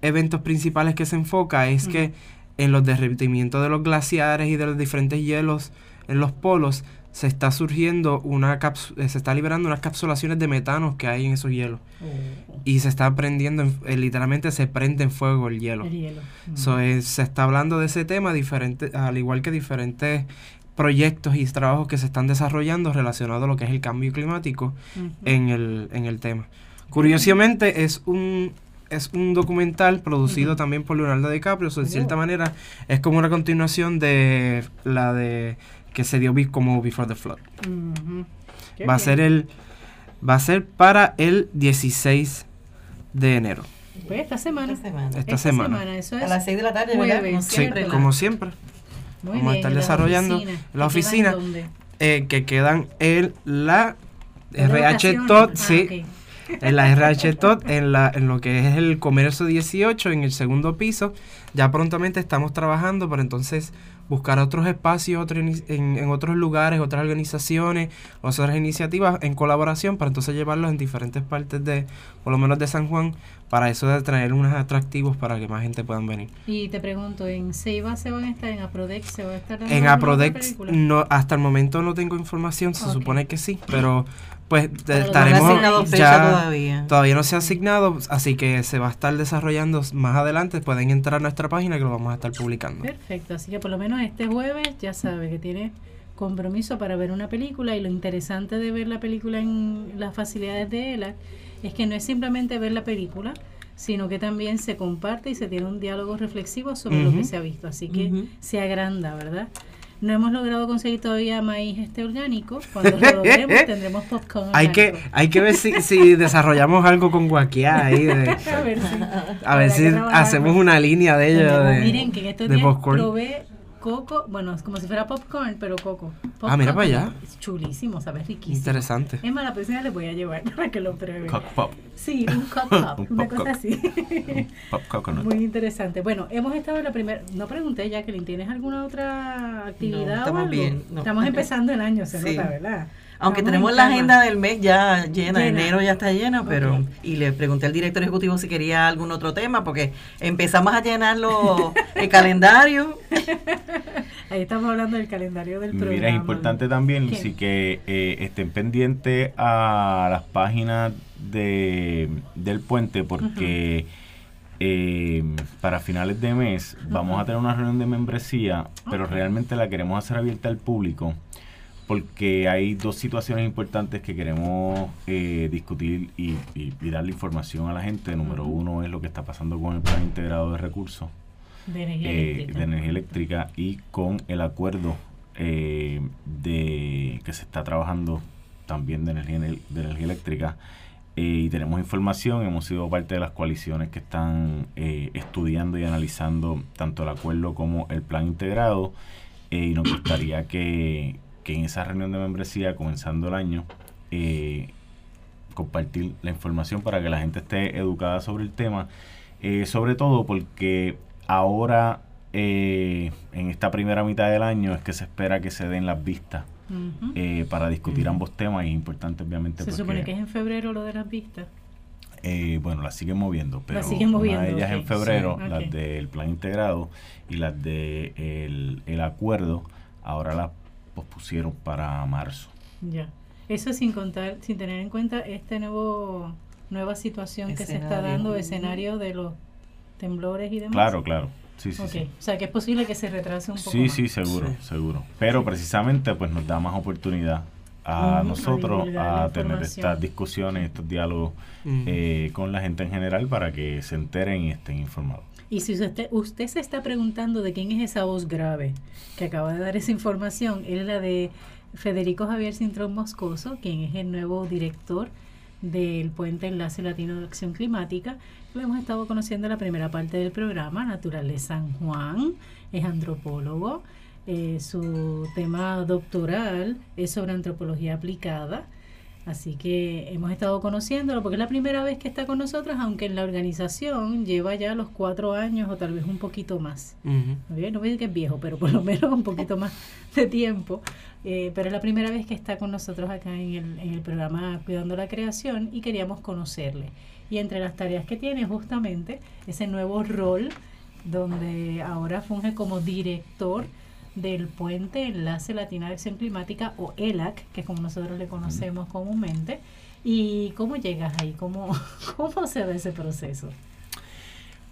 eventos principales que se enfoca es que en los derretimientos de los glaciares y de los diferentes hielos en los polos se está surgiendo una eh, se está liberando unas capsulaciones de metano que hay en esos hielos. Oh. Y se está prendiendo, eh, literalmente se prende en fuego el hielo. Mm. se está hablando de ese tema diferente, al igual que diferentes proyectos y trabajos que se están desarrollando relacionados a lo que es el cambio climático en, el, en el tema. Curiosamente es un es un documental producido también por Leonardo DiCaprio, o de cierta manera es como una continuación de la de que se dio como Before the Flood. Va a ser el va a ser para el 16 de enero. Pues esta semana. Esta semana. Eso es a las 6 de la tarde, ¿verdad? Como siempre. Como siempre. Vamos a estar desarrollando la oficina, eh, que quedan en la RH Tot, ah, sí. En la RH Tot, en, la, en lo que es el comercio 18, en el segundo piso. Ya prontamente estamos trabajando para entonces buscar otros espacios en, en, otros lugares, otras organizaciones, otras iniciativas en colaboración para entonces llevarlos en diferentes partes de, por lo menos de San Juan, para eso de traer unos atractivos para que más gente puedan venir. Y te pregunto, ¿en Ceiba se van a estar, en Aprodex se va a estar? En Aprodex, no, hasta el momento no tengo información, se supone que sí, pero pues estaremos ya todavía. no se ha asignado, así que se va a estar desarrollando más adelante. Pueden entrar a nuestra página que lo vamos a estar publicando. Perfecto, así que por lo menos este jueves ya sabe que tiene compromiso para ver una película y lo interesante de ver la película en las facilidades de ELA es que no es simplemente ver la película, sino que también se comparte y se tiene un diálogo reflexivo sobre lo que se ha visto. Así que se agranda, ¿verdad? No hemos logrado conseguir todavía maíz este orgánico. Cuando lo logremos tendremos popcorn. Hay que, hay que ver si, si desarrollamos algo con guaquiá ahí. De, a ver si, a ver si hacemos una línea de ello. De, miren que en estos días probé coco, bueno, es como si fuera popcorn, pero coco. ah, mira para allá. Es chulísimo, ¿sabes? Riquísimo. Interesante. Es más, la próxima le voy a llevar para que lo pruebe. Cock pop. Sí, un cock pop, una cosa así. pop coconut. Muy interesante. Bueno, hemos estado en la primera, no pregunté, Jacqueline, ¿tienes alguna otra actividad estamos o algo? bien. Estamos empezando el año, se nota, ¿verdad? Aunque tenemos la agenda del mes ya llena, enero ya está llena, pero y le pregunté al director ejecutivo si quería algún otro tema, porque empezamos a llenarlo el calendario. Ahí estamos hablando del calendario del programa. Mira, es importante también, sí que eh, estén pendientes a las páginas de, del puente, porque eh, para finales de mes vamos a tener una reunión de membresía, pero realmente la queremos hacer abierta al público porque hay dos situaciones importantes que queremos eh, discutir y, darle información a la gente. Número uno es lo que está pasando con el plan integrado de recursos de energía, eh, eléctrica. y con el acuerdo eh, de que se está trabajando también de energía, de energía eléctrica. y tenemos información, hemos sido parte de las coaliciones que están estudiando y analizando tanto el acuerdo como el plan integrado. y nos gustaría que, que en esa reunión de membresía, comenzando el año, eh, compartir la información para que la gente esté educada sobre el tema, eh, sobre todo porque ahora eh, en esta primera mitad del año es que se espera que se den las vistas para discutir ambos temas y es importante obviamente se supone que es en febrero lo de las vistas. Bueno, las siguen moviendo, pero una de ellas en febrero, las del plan integrado y las del de el acuerdo, ahora las pospusieron para marzo. Ya. Eso sin contar, sin tener en cuenta este nuevo nueva situación que se está dando, escenario de los temblores y demás. Claro, claro. Sí, sí, O sea, que es posible que se retrase un poco. Sí, sí, seguro, seguro. Pero precisamente pues nos da más oportunidad a nosotros a, tener estas discusiones, estos diálogos eh, con la gente en general para que se enteren y estén informados. Y si usted, usted se está preguntando de quién es esa voz grave que acaba de dar esa información, es la de Federico Javier Cintrón Moscoso, quien es el nuevo director del Puente Enlace Latino de Acción Climática. Lo hemos estado conociendo en la primera parte del programa, Natural de San Juan, es antropólogo. Eh, su tema doctoral es sobre antropología aplicada Así que hemos estado conociéndolo porque es la primera vez que está con nosotros, aunque en la organización lleva ya los cuatro años o tal vez un poquito más. No voy a decir que es viejo, pero por lo menos un poquito más de tiempo. Eh, pero es la primera vez que está con nosotros acá en el, en el programa Cuidando la Creación y queríamos conocerle. Y entre las tareas que tiene justamente ese nuevo rol donde ahora funge como director del Puente Enlace Latina de Acción Climática o ELAC, que es como nosotros le conocemos comúnmente. ¿Y cómo llegas ahí? ¿Cómo, cómo se ve ese proceso?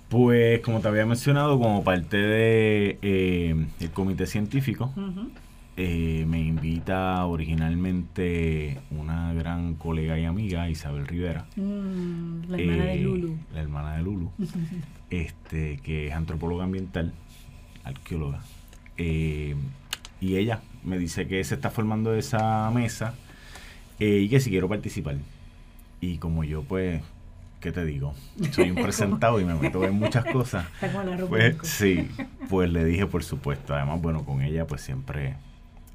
Pues como te había mencionado, como parte de eh, el comité científico, eh, me invita originalmente una gran colega y amiga, Isabel Rivera. Mm, la hermana de eh, Lulu. La hermana de Lulu, este, que es antropóloga ambiental, arqueóloga. Y ella me dice que se está formando esa mesa y que si quiero participar. Y como yo pues ¿qué te digo? Soy un presentado y me meto en muchas cosas. Pues sí, pues le dije por supuesto. Además, bueno, con ella pues siempre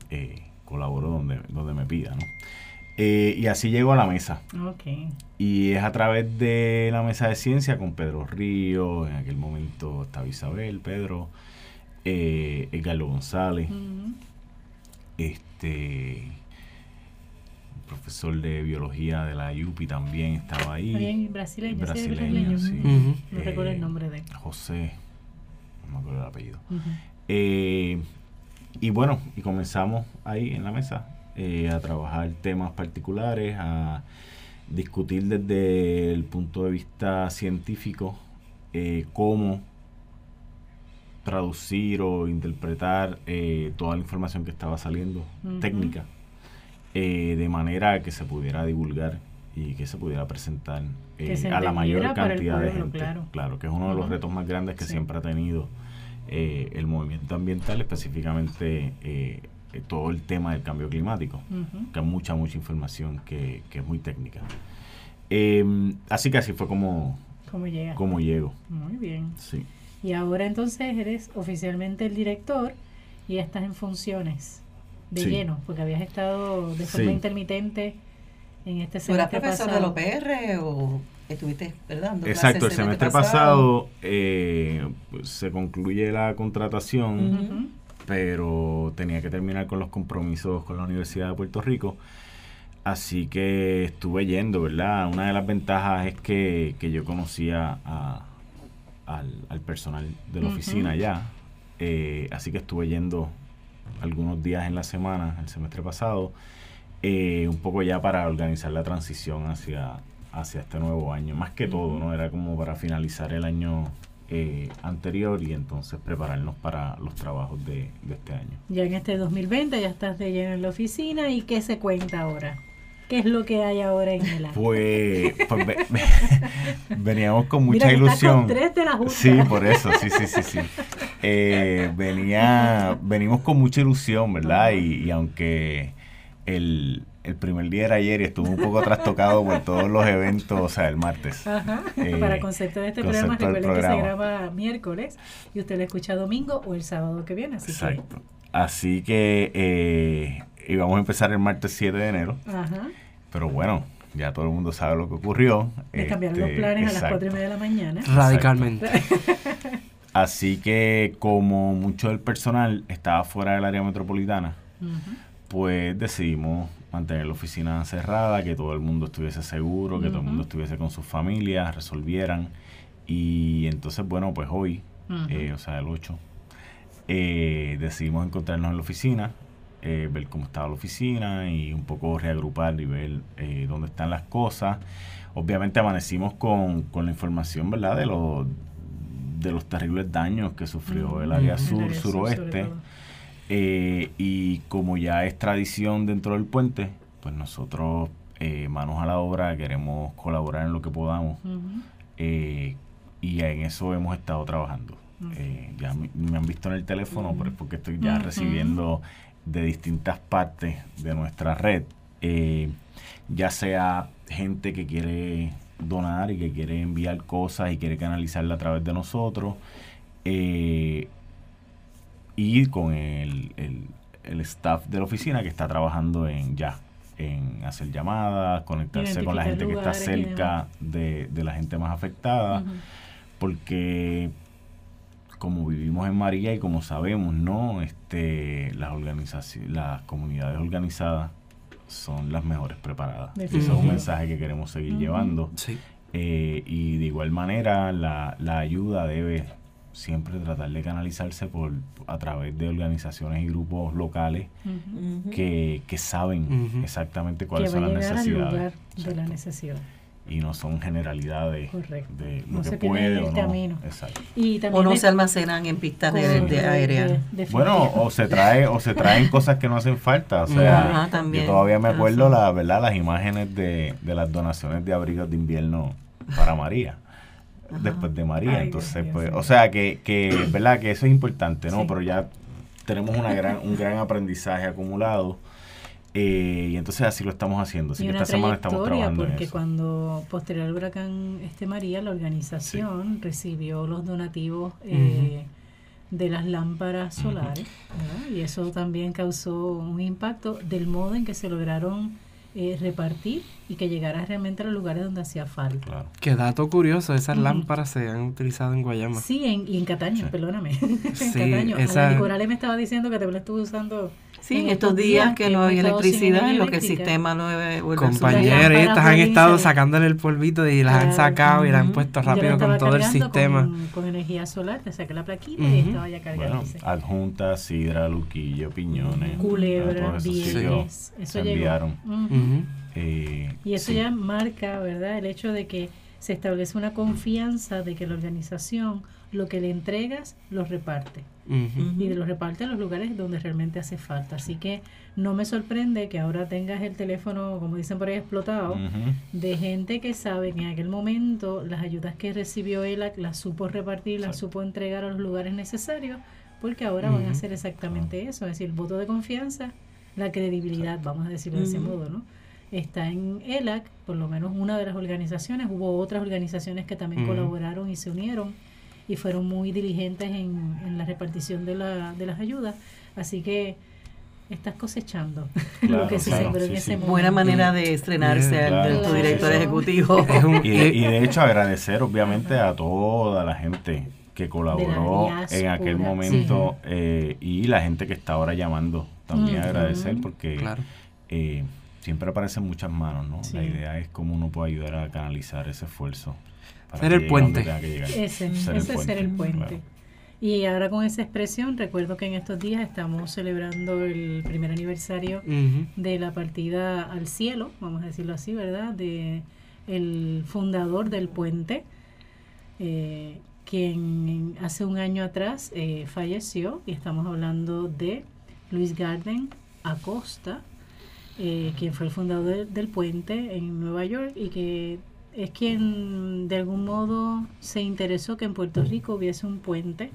eh, colaboro donde, donde me pida, ¿no? Eh, y así llego a la mesa. Okay. Y es a través de la mesa de ciencia con Pedro Ríos, en aquel momento estaba Isabel, Pedro, eh, Edgardo González, este profesor de biología de la UPI también estaba ahí. Bien, brasileño. Brasileño, sí. No recuerdo el nombre de él. José, no me acuerdo el apellido. Eh, y bueno, y comenzamos ahí en la mesa eh, a trabajar temas particulares, a discutir desde el punto de vista científico eh, cómo traducir o interpretar toda la información que estaba saliendo, técnica, eh, de manera que se pudiera divulgar y que se pudiera presentar eh, a la mayor cantidad de gente. Claro. que es uno de los retos más grandes que siempre ha tenido eh, el movimiento ambiental, específicamente todo el tema del cambio climático, que hay mucha, mucha información que, es muy técnica. Em, así que así fue como, como llego. Muy bien. Sí. Y ahora entonces eres oficialmente el director y estás en funciones de lleno, porque habías estado de forma intermitente en este semestre ¿Eras profesor de la OPR o estuviste, verdad? Exacto, el semestre pasado, eh, pues, se concluye la contratación, pero tenía que terminar con los compromisos con la Universidad de Puerto Rico. Así que estuve yendo, ¿verdad? Una de las ventajas es que, yo conocía a, al, personal de la oficina ya. Eh, así que estuve yendo algunos días en la semana el semestre pasado, eh, un poco ya para organizar la transición hacia, hacia este nuevo año. Más que todo, ¿no? Era como para finalizar el año eh, anterior y entonces prepararnos para los trabajos de, este año. Ya en este 2020 ya estás de lleno en la oficina y ¿qué se cuenta ahora? ¿Qué es lo que hay ahora en el año? Pues, pues veníamos con mucha ilusión. Sí, por eso, sí, sí, sí, sí. Eh, venía, venimos con mucha ilusión, ¿verdad? Y, aunque el, primer día era ayer y estuvo un poco trastocado por todos los eventos, o sea, el martes. Ajá. Eh, Para concepto de este programa, recuerden que se graba miércoles y usted lo escucha domingo o el sábado que viene. Así Exacto. Así que eh, íbamos a empezar el martes 7 de enero. Ajá. Pero bueno, ya todo el mundo sabe lo que ocurrió. Me cambiaron los este, planes a las 4 y media de la mañana. Radicalmente. Así que como mucho del personal estaba fuera del área metropolitana, pues decidimos mantener la oficina cerrada, que todo el mundo estuviese seguro, que todo el mundo estuviese con sus familias, resolvieran. Y entonces, bueno, pues hoy, eh, o sea, el 8, eh, decidimos encontrarnos en la oficina, eh, ver cómo estaba la oficina y un poco reagrupar y ver eh, dónde están las cosas. Obviamente amanecimos con, con la información, ¿verdad? De los, de los terribles daños que sufrió el área sur, suroeste. Eh, y como ya es tradición dentro del puente, pues nosotros, manos a la obra, queremos colaborar en lo que podamos. y en eso hemos estado trabajando. ya me, han visto en el teléfono, porque estoy ya recibiendo de distintas partes de nuestra red, eh, ya sea gente que quiere donar y que quiere enviar cosas y quiere canalizarla a través de nosotros, eh, y con el, el, staff de la oficina que está trabajando en ya en hacer llamadas, conectarse con la gente que está cerca de, de, la gente más afectada, porque como vivimos en María y como sabemos, ¿no? Este, las organizaciones, las comunidades organizadas son las mejores preparadas. Ese es un mensaje que queremos seguir llevando. Eh, y de igual manera, la, ayuda debe siempre tratar de canalizarse por a través de organizaciones y grupos locales que, que, saben exactamente cuáles son las necesidades. de la necesidad y no son generalidades de lo que puede o no. Exacto. o no se almacenan en pistas de, aéreas. bueno, o se trae o se traen cosas que no hacen falta, o sea, yo todavía me acuerdo la verdad las imágenes de, de las donaciones de abrigos de invierno para María. Después de María, entonces pues, o sea que, que verdad que eso es importante, ¿no? Pero ya tenemos una gran, un gran aprendizaje acumulado eh, y entonces así lo estamos haciendo. Así que esta semana estamos trabajando porque en cuando posterior al huracán este María, la organización recibió los donativos eh, de las lámparas solares y eso también causó un impacto del modo en que se lograron eh, repartir y que llegara realmente a los lugares donde hacía falta. Claro. Qué dato curioso, esas lámparas se han utilizado en Guayama. Sí, en, y en Cataño, perdóname. en Cataño. Esa... me estaba diciendo que te lo estuve usando Sí, en estos días que no había electricidad, en lo que el sistema no Compañeros, estas han estado sacándole el polvito y las han sacado y las han puesto rápido con todo el sistema. Con, energía solar, te saqué la plaquita y estaba ya cargando. Bueno, adjuntas, sidra, luquillo, piñones. Culebra, bienes. Eso se enviaron. Y eso ya marca, ¿verdad? El hecho de que se establece una confianza de que la organización lo que le entregas lo reparte. Y lo reparte en los lugares donde realmente hace falta. Así que no me sorprende que ahora tengas el teléfono, como dicen por ahí, explotado, de gente que sabe que en aquel momento las ayudas que recibió él las supo repartir, las supo entregar a los lugares necesarios, porque ahora van a hacer exactamente eso, es decir, el voto de confianza, la credibilidad, vamos a decirlo de ese modo, ¿no? Está en ELAC, por lo menos una de las organizaciones, hubo otras organizaciones que también colaboraron y se unieron y fueron muy diligentes en, en la repartición de, la, de las ayudas. Así que estás cosechando lo que se sembró en ese momento. Buena manera de estrenarse al tu director ejecutivo. y, de, hecho agradecer obviamente a toda la gente que colaboró en aquel momento eh, y la gente que está ahora llamando. También agradecer porque eh, siempre aparecen muchas manos, ¿no? La idea es cómo uno puede ayudar a canalizar ese esfuerzo ser el puente. Ese, ser ese ser el puente. Y ahora con esa expresión, recuerdo que en estos días estamos celebrando el primer aniversario de la partida al cielo, vamos a decirlo así, ¿verdad? De el fundador del puente, eh, quien hace un año atrás eh, falleció, y estamos hablando de Luis Garden Acosta, eh, quien fue el fundador del puente en Nueva York y que es quien de algún modo se interesó que en Puerto Rico hubiese un puente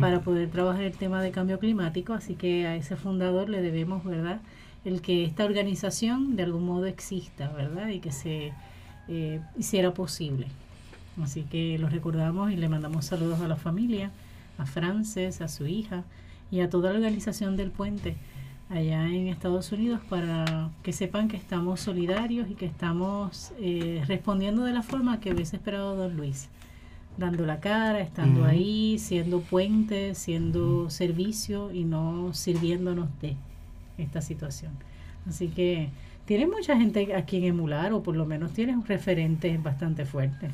para poder trabajar el tema de cambio climático, así que a ese fundador le debemos, ¿verdad?, el que esta organización de algún modo exista, ¿verdad?, y que se eh, hiciera posible. Así que lo recordamos y le mandamos saludos a la familia, a Frances, a su hija y a toda la organización del puente allá en Estados Unidos para que sepan que estamos solidarios y que estamos eh, respondiendo de la forma que hubiese esperado don Luis, dando la cara, estando ahí, siendo puente, siendo servicio y no sirviéndonos de esta situación. Así que tiene mucha gente a quien emular o por lo menos tienes un referente bastante fuerte.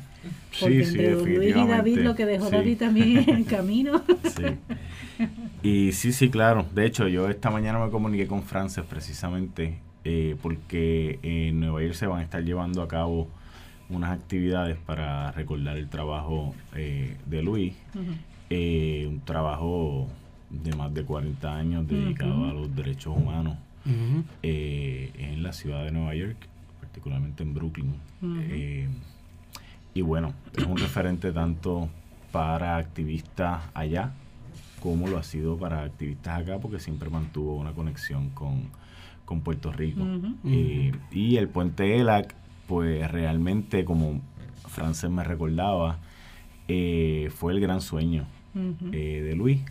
Porque entre don Luis y David lo que dejó David también en el camino. Y sí, sí, claro. De hecho, yo esta mañana me comuniqué con Frances precisamente eh, porque en Nueva York se van a estar llevando a cabo unas actividades para recordar el trabajo eh, de Luis. Eh, un trabajo de más de 40 años dedicado a los derechos humanos en la ciudad de Nueva York, particularmente en Brooklyn. y bueno, es un referente tanto para activistas allá como lo ha sido para activistas acá, porque siempre mantuvo una conexión con, Puerto Rico. y el puente ELAC, pues realmente, como Frances me recordaba, eh, fue el gran sueño eh, de Luis.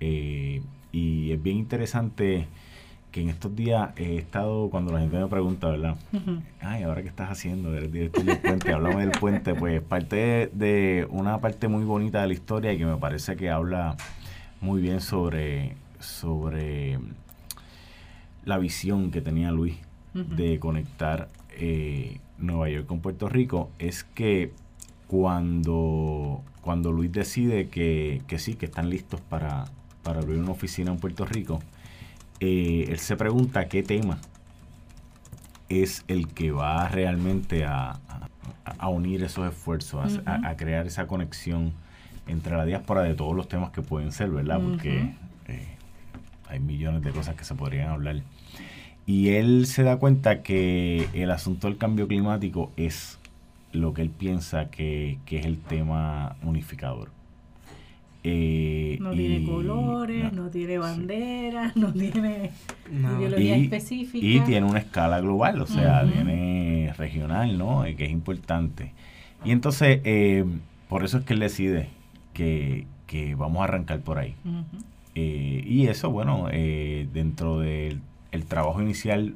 Eh, y es bien interesante que en estos días he estado, cuando la gente me pregunta, ¿verdad? Ay, ahora qué estás haciendo, eres director del puente, háblame del puente, pues parte de una parte muy bonita de la historia y que me parece que habla muy bien sobre, sobre la visión que tenía Luis de conectar eh, Nueva York con Puerto Rico, es que cuando, cuando Luis decide que, sí, que están listos para, abrir una oficina en Puerto Rico, eh, él se pregunta qué tema es el que va realmente a, unir esos esfuerzos, a, crear esa conexión entre la diáspora de todos los temas que pueden ser, ¿verdad? Porque eh, hay millones de cosas que se podrían hablar. Y él se da cuenta que el asunto del cambio climático es lo que él piensa que, es el tema unificador. Eh, no tiene colores, no, tiene banderas, no tiene ideología específica. Y tiene una escala global, o sea, tiene regional, ¿no? Eh, que es importante. Y entonces, eh, por eso es que él decide que, vamos a arrancar por ahí. y eso, bueno, dentro del el trabajo inicial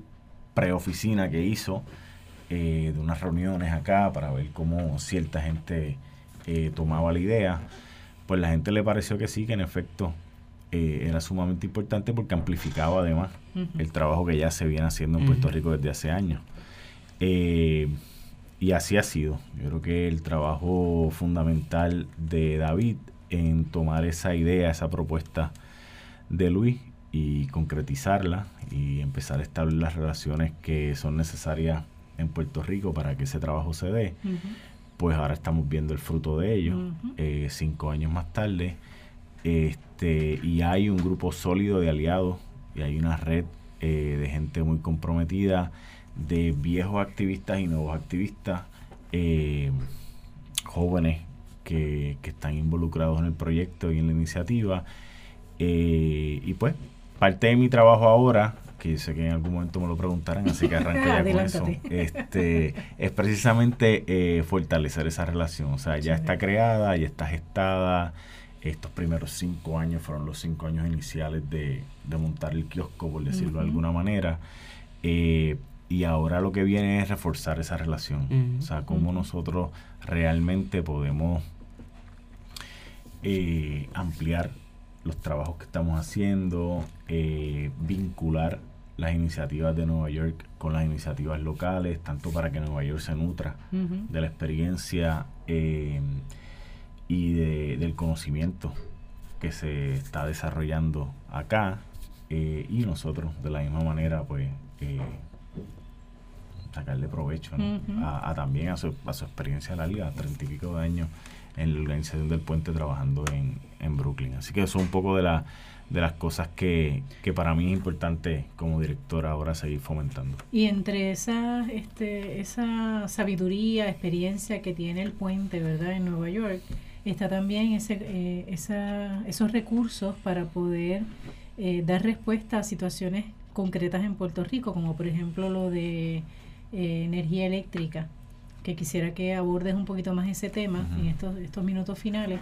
preoficina que hizo, eh, de unas reuniones acá para ver cómo cierta gente eh, tomaba la idea, pues la gente le pareció que sí, que en efecto eh, era sumamente importante porque amplificaba además el trabajo que ya se viene haciendo en Puerto Rico desde hace años. y así ha sido. Yo creo que el trabajo fundamental de David en tomar esa idea, esa propuesta de Luis y concretizarla y empezar a establecer las relaciones que son necesarias en Puerto Rico para que ese trabajo se dé, pues ahora estamos viendo el fruto de ello, eh, cinco años más tarde, este, y hay un grupo sólido de aliados y hay una red eh, de gente muy comprometida, de viejos activistas y nuevos activistas, eh, jóvenes que, que, están involucrados en el proyecto y en la iniciativa, y pues parte de mi trabajo ahora, que sé que en algún momento me lo preguntarán, así que arranque ya con eso, este, es precisamente eh, fortalecer esa relación. O sea, ya está creada, ya está gestada. Estos primeros cinco años fueron los cinco años iniciales de, montar el kiosco, por decirlo de alguna manera. Eh, y ahora lo que viene es reforzar esa relación. O sea, cómo nosotros realmente podemos eh, ampliar los trabajos que estamos haciendo, eh, vincular las iniciativas de Nueva York con las iniciativas locales, tanto para que Nueva York se nutra de la experiencia eh, y del conocimiento que se está desarrollando acá eh, y nosotros de la misma manera pues sacarle provecho a, también a su, a su experiencia larga, treinta y pico de años en la organización del puente trabajando en, en Brooklyn. Así que eso es un poco de, la, de las cosas que, que, para mí es importante como director ahora seguir fomentando. Y entre esa, este, esa sabiduría, experiencia que tiene el puente, ¿verdad?, en Nueva York, está también ese, eh, esa, esos recursos para poder eh, dar respuesta a situaciones concretas en Puerto Rico, como por ejemplo lo de eh, energía eléctrica que quisiera que abordes un poquito más ese tema en estos, estos minutos finales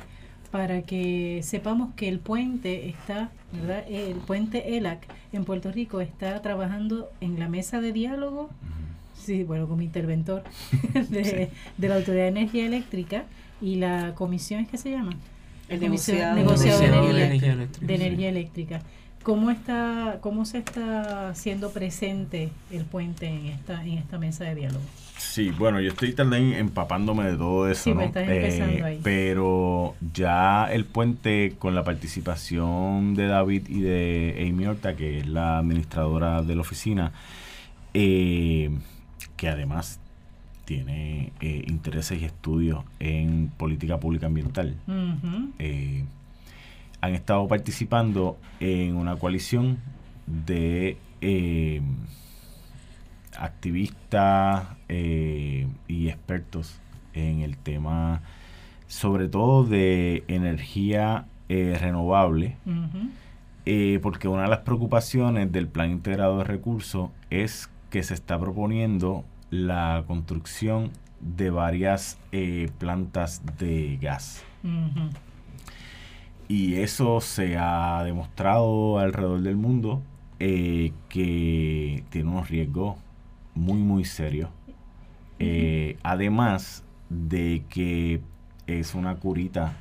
para que sepamos que el puente está, ¿verdad? El puente ELAC en Puerto Rico está trabajando en la mesa de diálogo, sí, bueno, como interventor de, la Autoridad de Energía Eléctrica y la comisión, ¿es que se llama? El negociado, de, energía, eléctrica. ¿Cómo está, cómo se está haciendo presente el puente en esta, en esta mesa de diálogo? Sí, bueno, yo estoy también empapándome de todo eso, ¿no? Eh, pero ya el puente con la participación de David y de Amy Horta, que es la administradora de la oficina, eh, que además tiene eh, intereses y estudios en política pública ambiental, han estado participando en una coalición de activistas eh, y expertos en el tema, sobre todo de energía eh, renovable, eh, porque una de las preocupaciones del Plan Integrado de Recursos es que se está proponiendo la construcción de varias plantas de gas. Y eso se ha demostrado alrededor del mundo que tiene unos riesgos muy, muy serio. Eh, además de que es una curita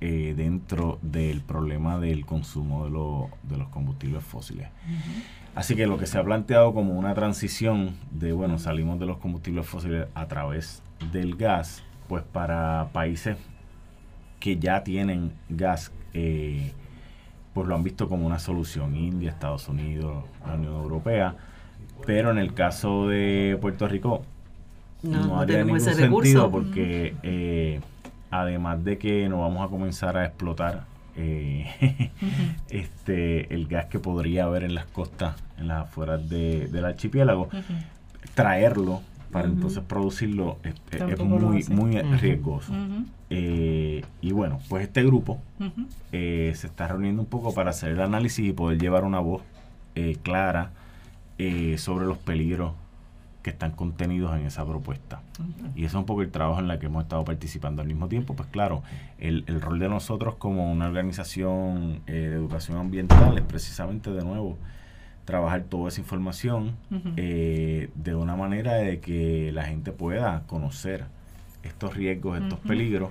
eh, dentro del problema del consumo de, de los combustibles fósiles. Así que lo que se ha planteado como una transición de, bueno, salimos de los combustibles fósiles a través del gas, pues para países que ya tienen gas, eh, pues lo han visto como una solución. India, Estados Unidos, la Unión Europea. Pero en el caso de Puerto Rico, no, no, haría ningún sentido porque eh, además de que no vamos a comenzar a explotar eh, este el gas que podría haber en las costas, en las afueras del archipiélago, traerlo para entonces producirlo es, muy, muy riesgoso. Eh, y bueno, pues este grupo eh, se está reuniendo un poco para hacer el análisis y poder llevar una voz clara sobre los peligros que están contenidos en esa propuesta. Y eso es un poco el trabajo en el que hemos estado participando al mismo tiempo. Pues claro, el, el rol de nosotros como una organización eh, de educación ambiental es precisamente de nuevo trabajar toda esa información eh, de una manera de que la gente pueda conocer estos riesgos, estos peligros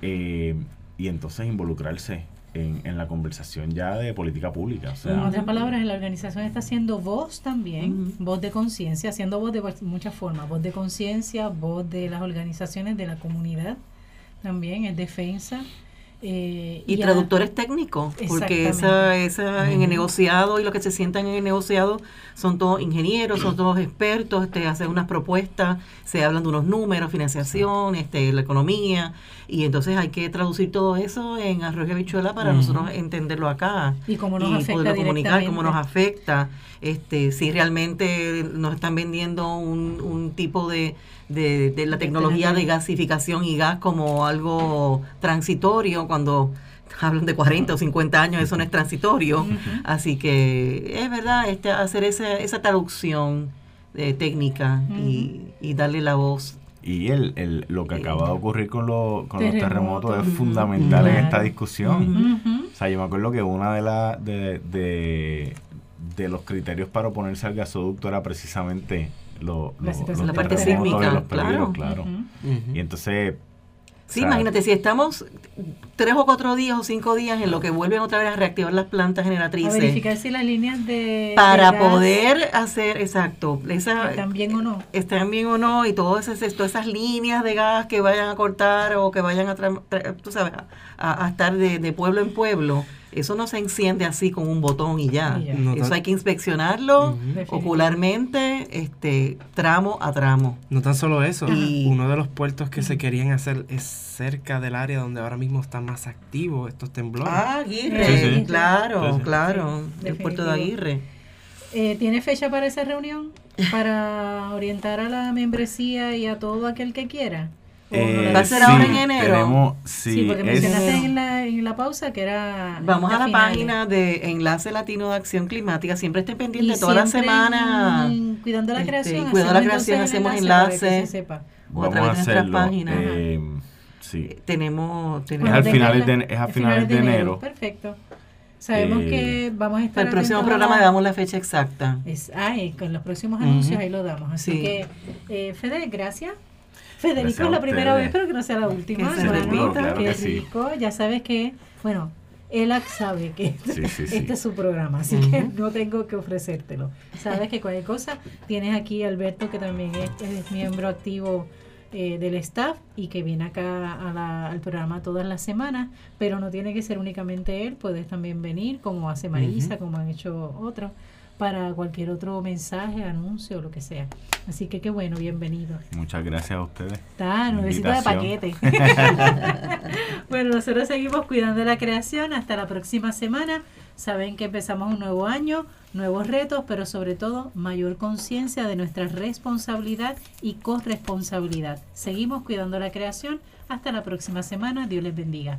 eh, y entonces involucrarse en, la conversación ya de política pública. en otras palabras, la organización está haciendo voz también, voz de conciencia, haciendo voz de muchas formas, voz de conciencia, voz de las organizaciones, de la comunidad también, es defensa. Eh, y, traductores técnicos, porque esa, esa en el negociado y lo que se sientan en el negociado son todos ingenieros, son todos expertos, este, hacen unas propuestas, se hablan de unos números, financiación, este, la economía, y entonces hay que traducir todo eso en arroz y habichuela para nosotros entenderlo acá. Y cómo nos afecta poderlo comunicar, cómo nos afecta, este, si realmente nos están vendiendo un, un tipo de de, de la tecnología de gasificación y gas como algo transitorio cuando hablan de 40 o 50 años, eso no es transitorio. Así que es verdad, este, hacer esa, esa traducción de técnica y, y, darle la voz. Y el, el, lo que acaba de ocurrir con, lo, con los terremotos es fundamental en esta discusión. O sea, yo me acuerdo que una de, la, de, de, de los criterios para oponerse al gasoducto era precisamente lo, la, parte sísmica, claro. claro. Y entonces... Sí, imagínate, si estamos tres o cuatro días o cinco días en lo que vuelven otra vez a reactivar las plantas generatrices. A verificar si las líneas de... Para poder hacer, exacto. Esa, ¿Están bien o no? Están bien o no y todas esas, todas esas líneas de gas que vayan a cortar o que vayan a, tú sabes, a, estar de, de pueblo en pueblo eso no se enciende así con un botón y ya. eso hay que inspeccionarlo ocularmente, este, tramo a tramo. No tan solo eso, uno de los puertos que se querían hacer es cerca del área donde ahora mismo están más activos estos temblores. Ah, Aguirre, claro, claro, el puerto de Aguirre. Eh, ¿Tiene fecha para esa reunión? Para orientar a la membresía y a todo aquel que quiera. Eh, ¿Va a ser ahora en enero? sí, porque mencionaste en la, en la pausa que era... Vamos a la página de Enlace Latino de Acción Climática. Siempre estén pendientes toda la semana. cuidando la este, creación. cuidando la creación hacemos enlace. O a través de nuestras páginas. Eh, sí. Eh, tenemos, tenemos es, al finales de, es a finales de, enero. Perfecto. Sabemos que vamos a estar. El próximo programa le damos la fecha exacta. Es, ah, con los próximos anuncios ahí lo damos. Así que, eh, Fede, gracias. Federico es la primera vez, pero que no sea la última. Que se repita. Federico, ya sabes que, bueno, él sabe que este es su programa, así que no tengo que ofrecértelo. Sabes que cualquier cosa, tienes aquí a Alberto, que también es, miembro activo eh, del staff y que viene acá al programa todas las semanas, pero no tiene que ser únicamente él, puedes también venir, como hace Marisa, como han hecho otros para cualquier otro mensaje, anuncio o lo que sea. Así que qué bueno, bienvenido. Muchas gracias a ustedes. Está, necesito de paquete. bueno, nosotros seguimos cuidando la creación. Hasta la próxima semana. Saben que empezamos un nuevo año, nuevos retos, pero sobre todo mayor conciencia de nuestra responsabilidad y corresponsabilidad. Seguimos cuidando la creación. Hasta la próxima semana. Dios les bendiga.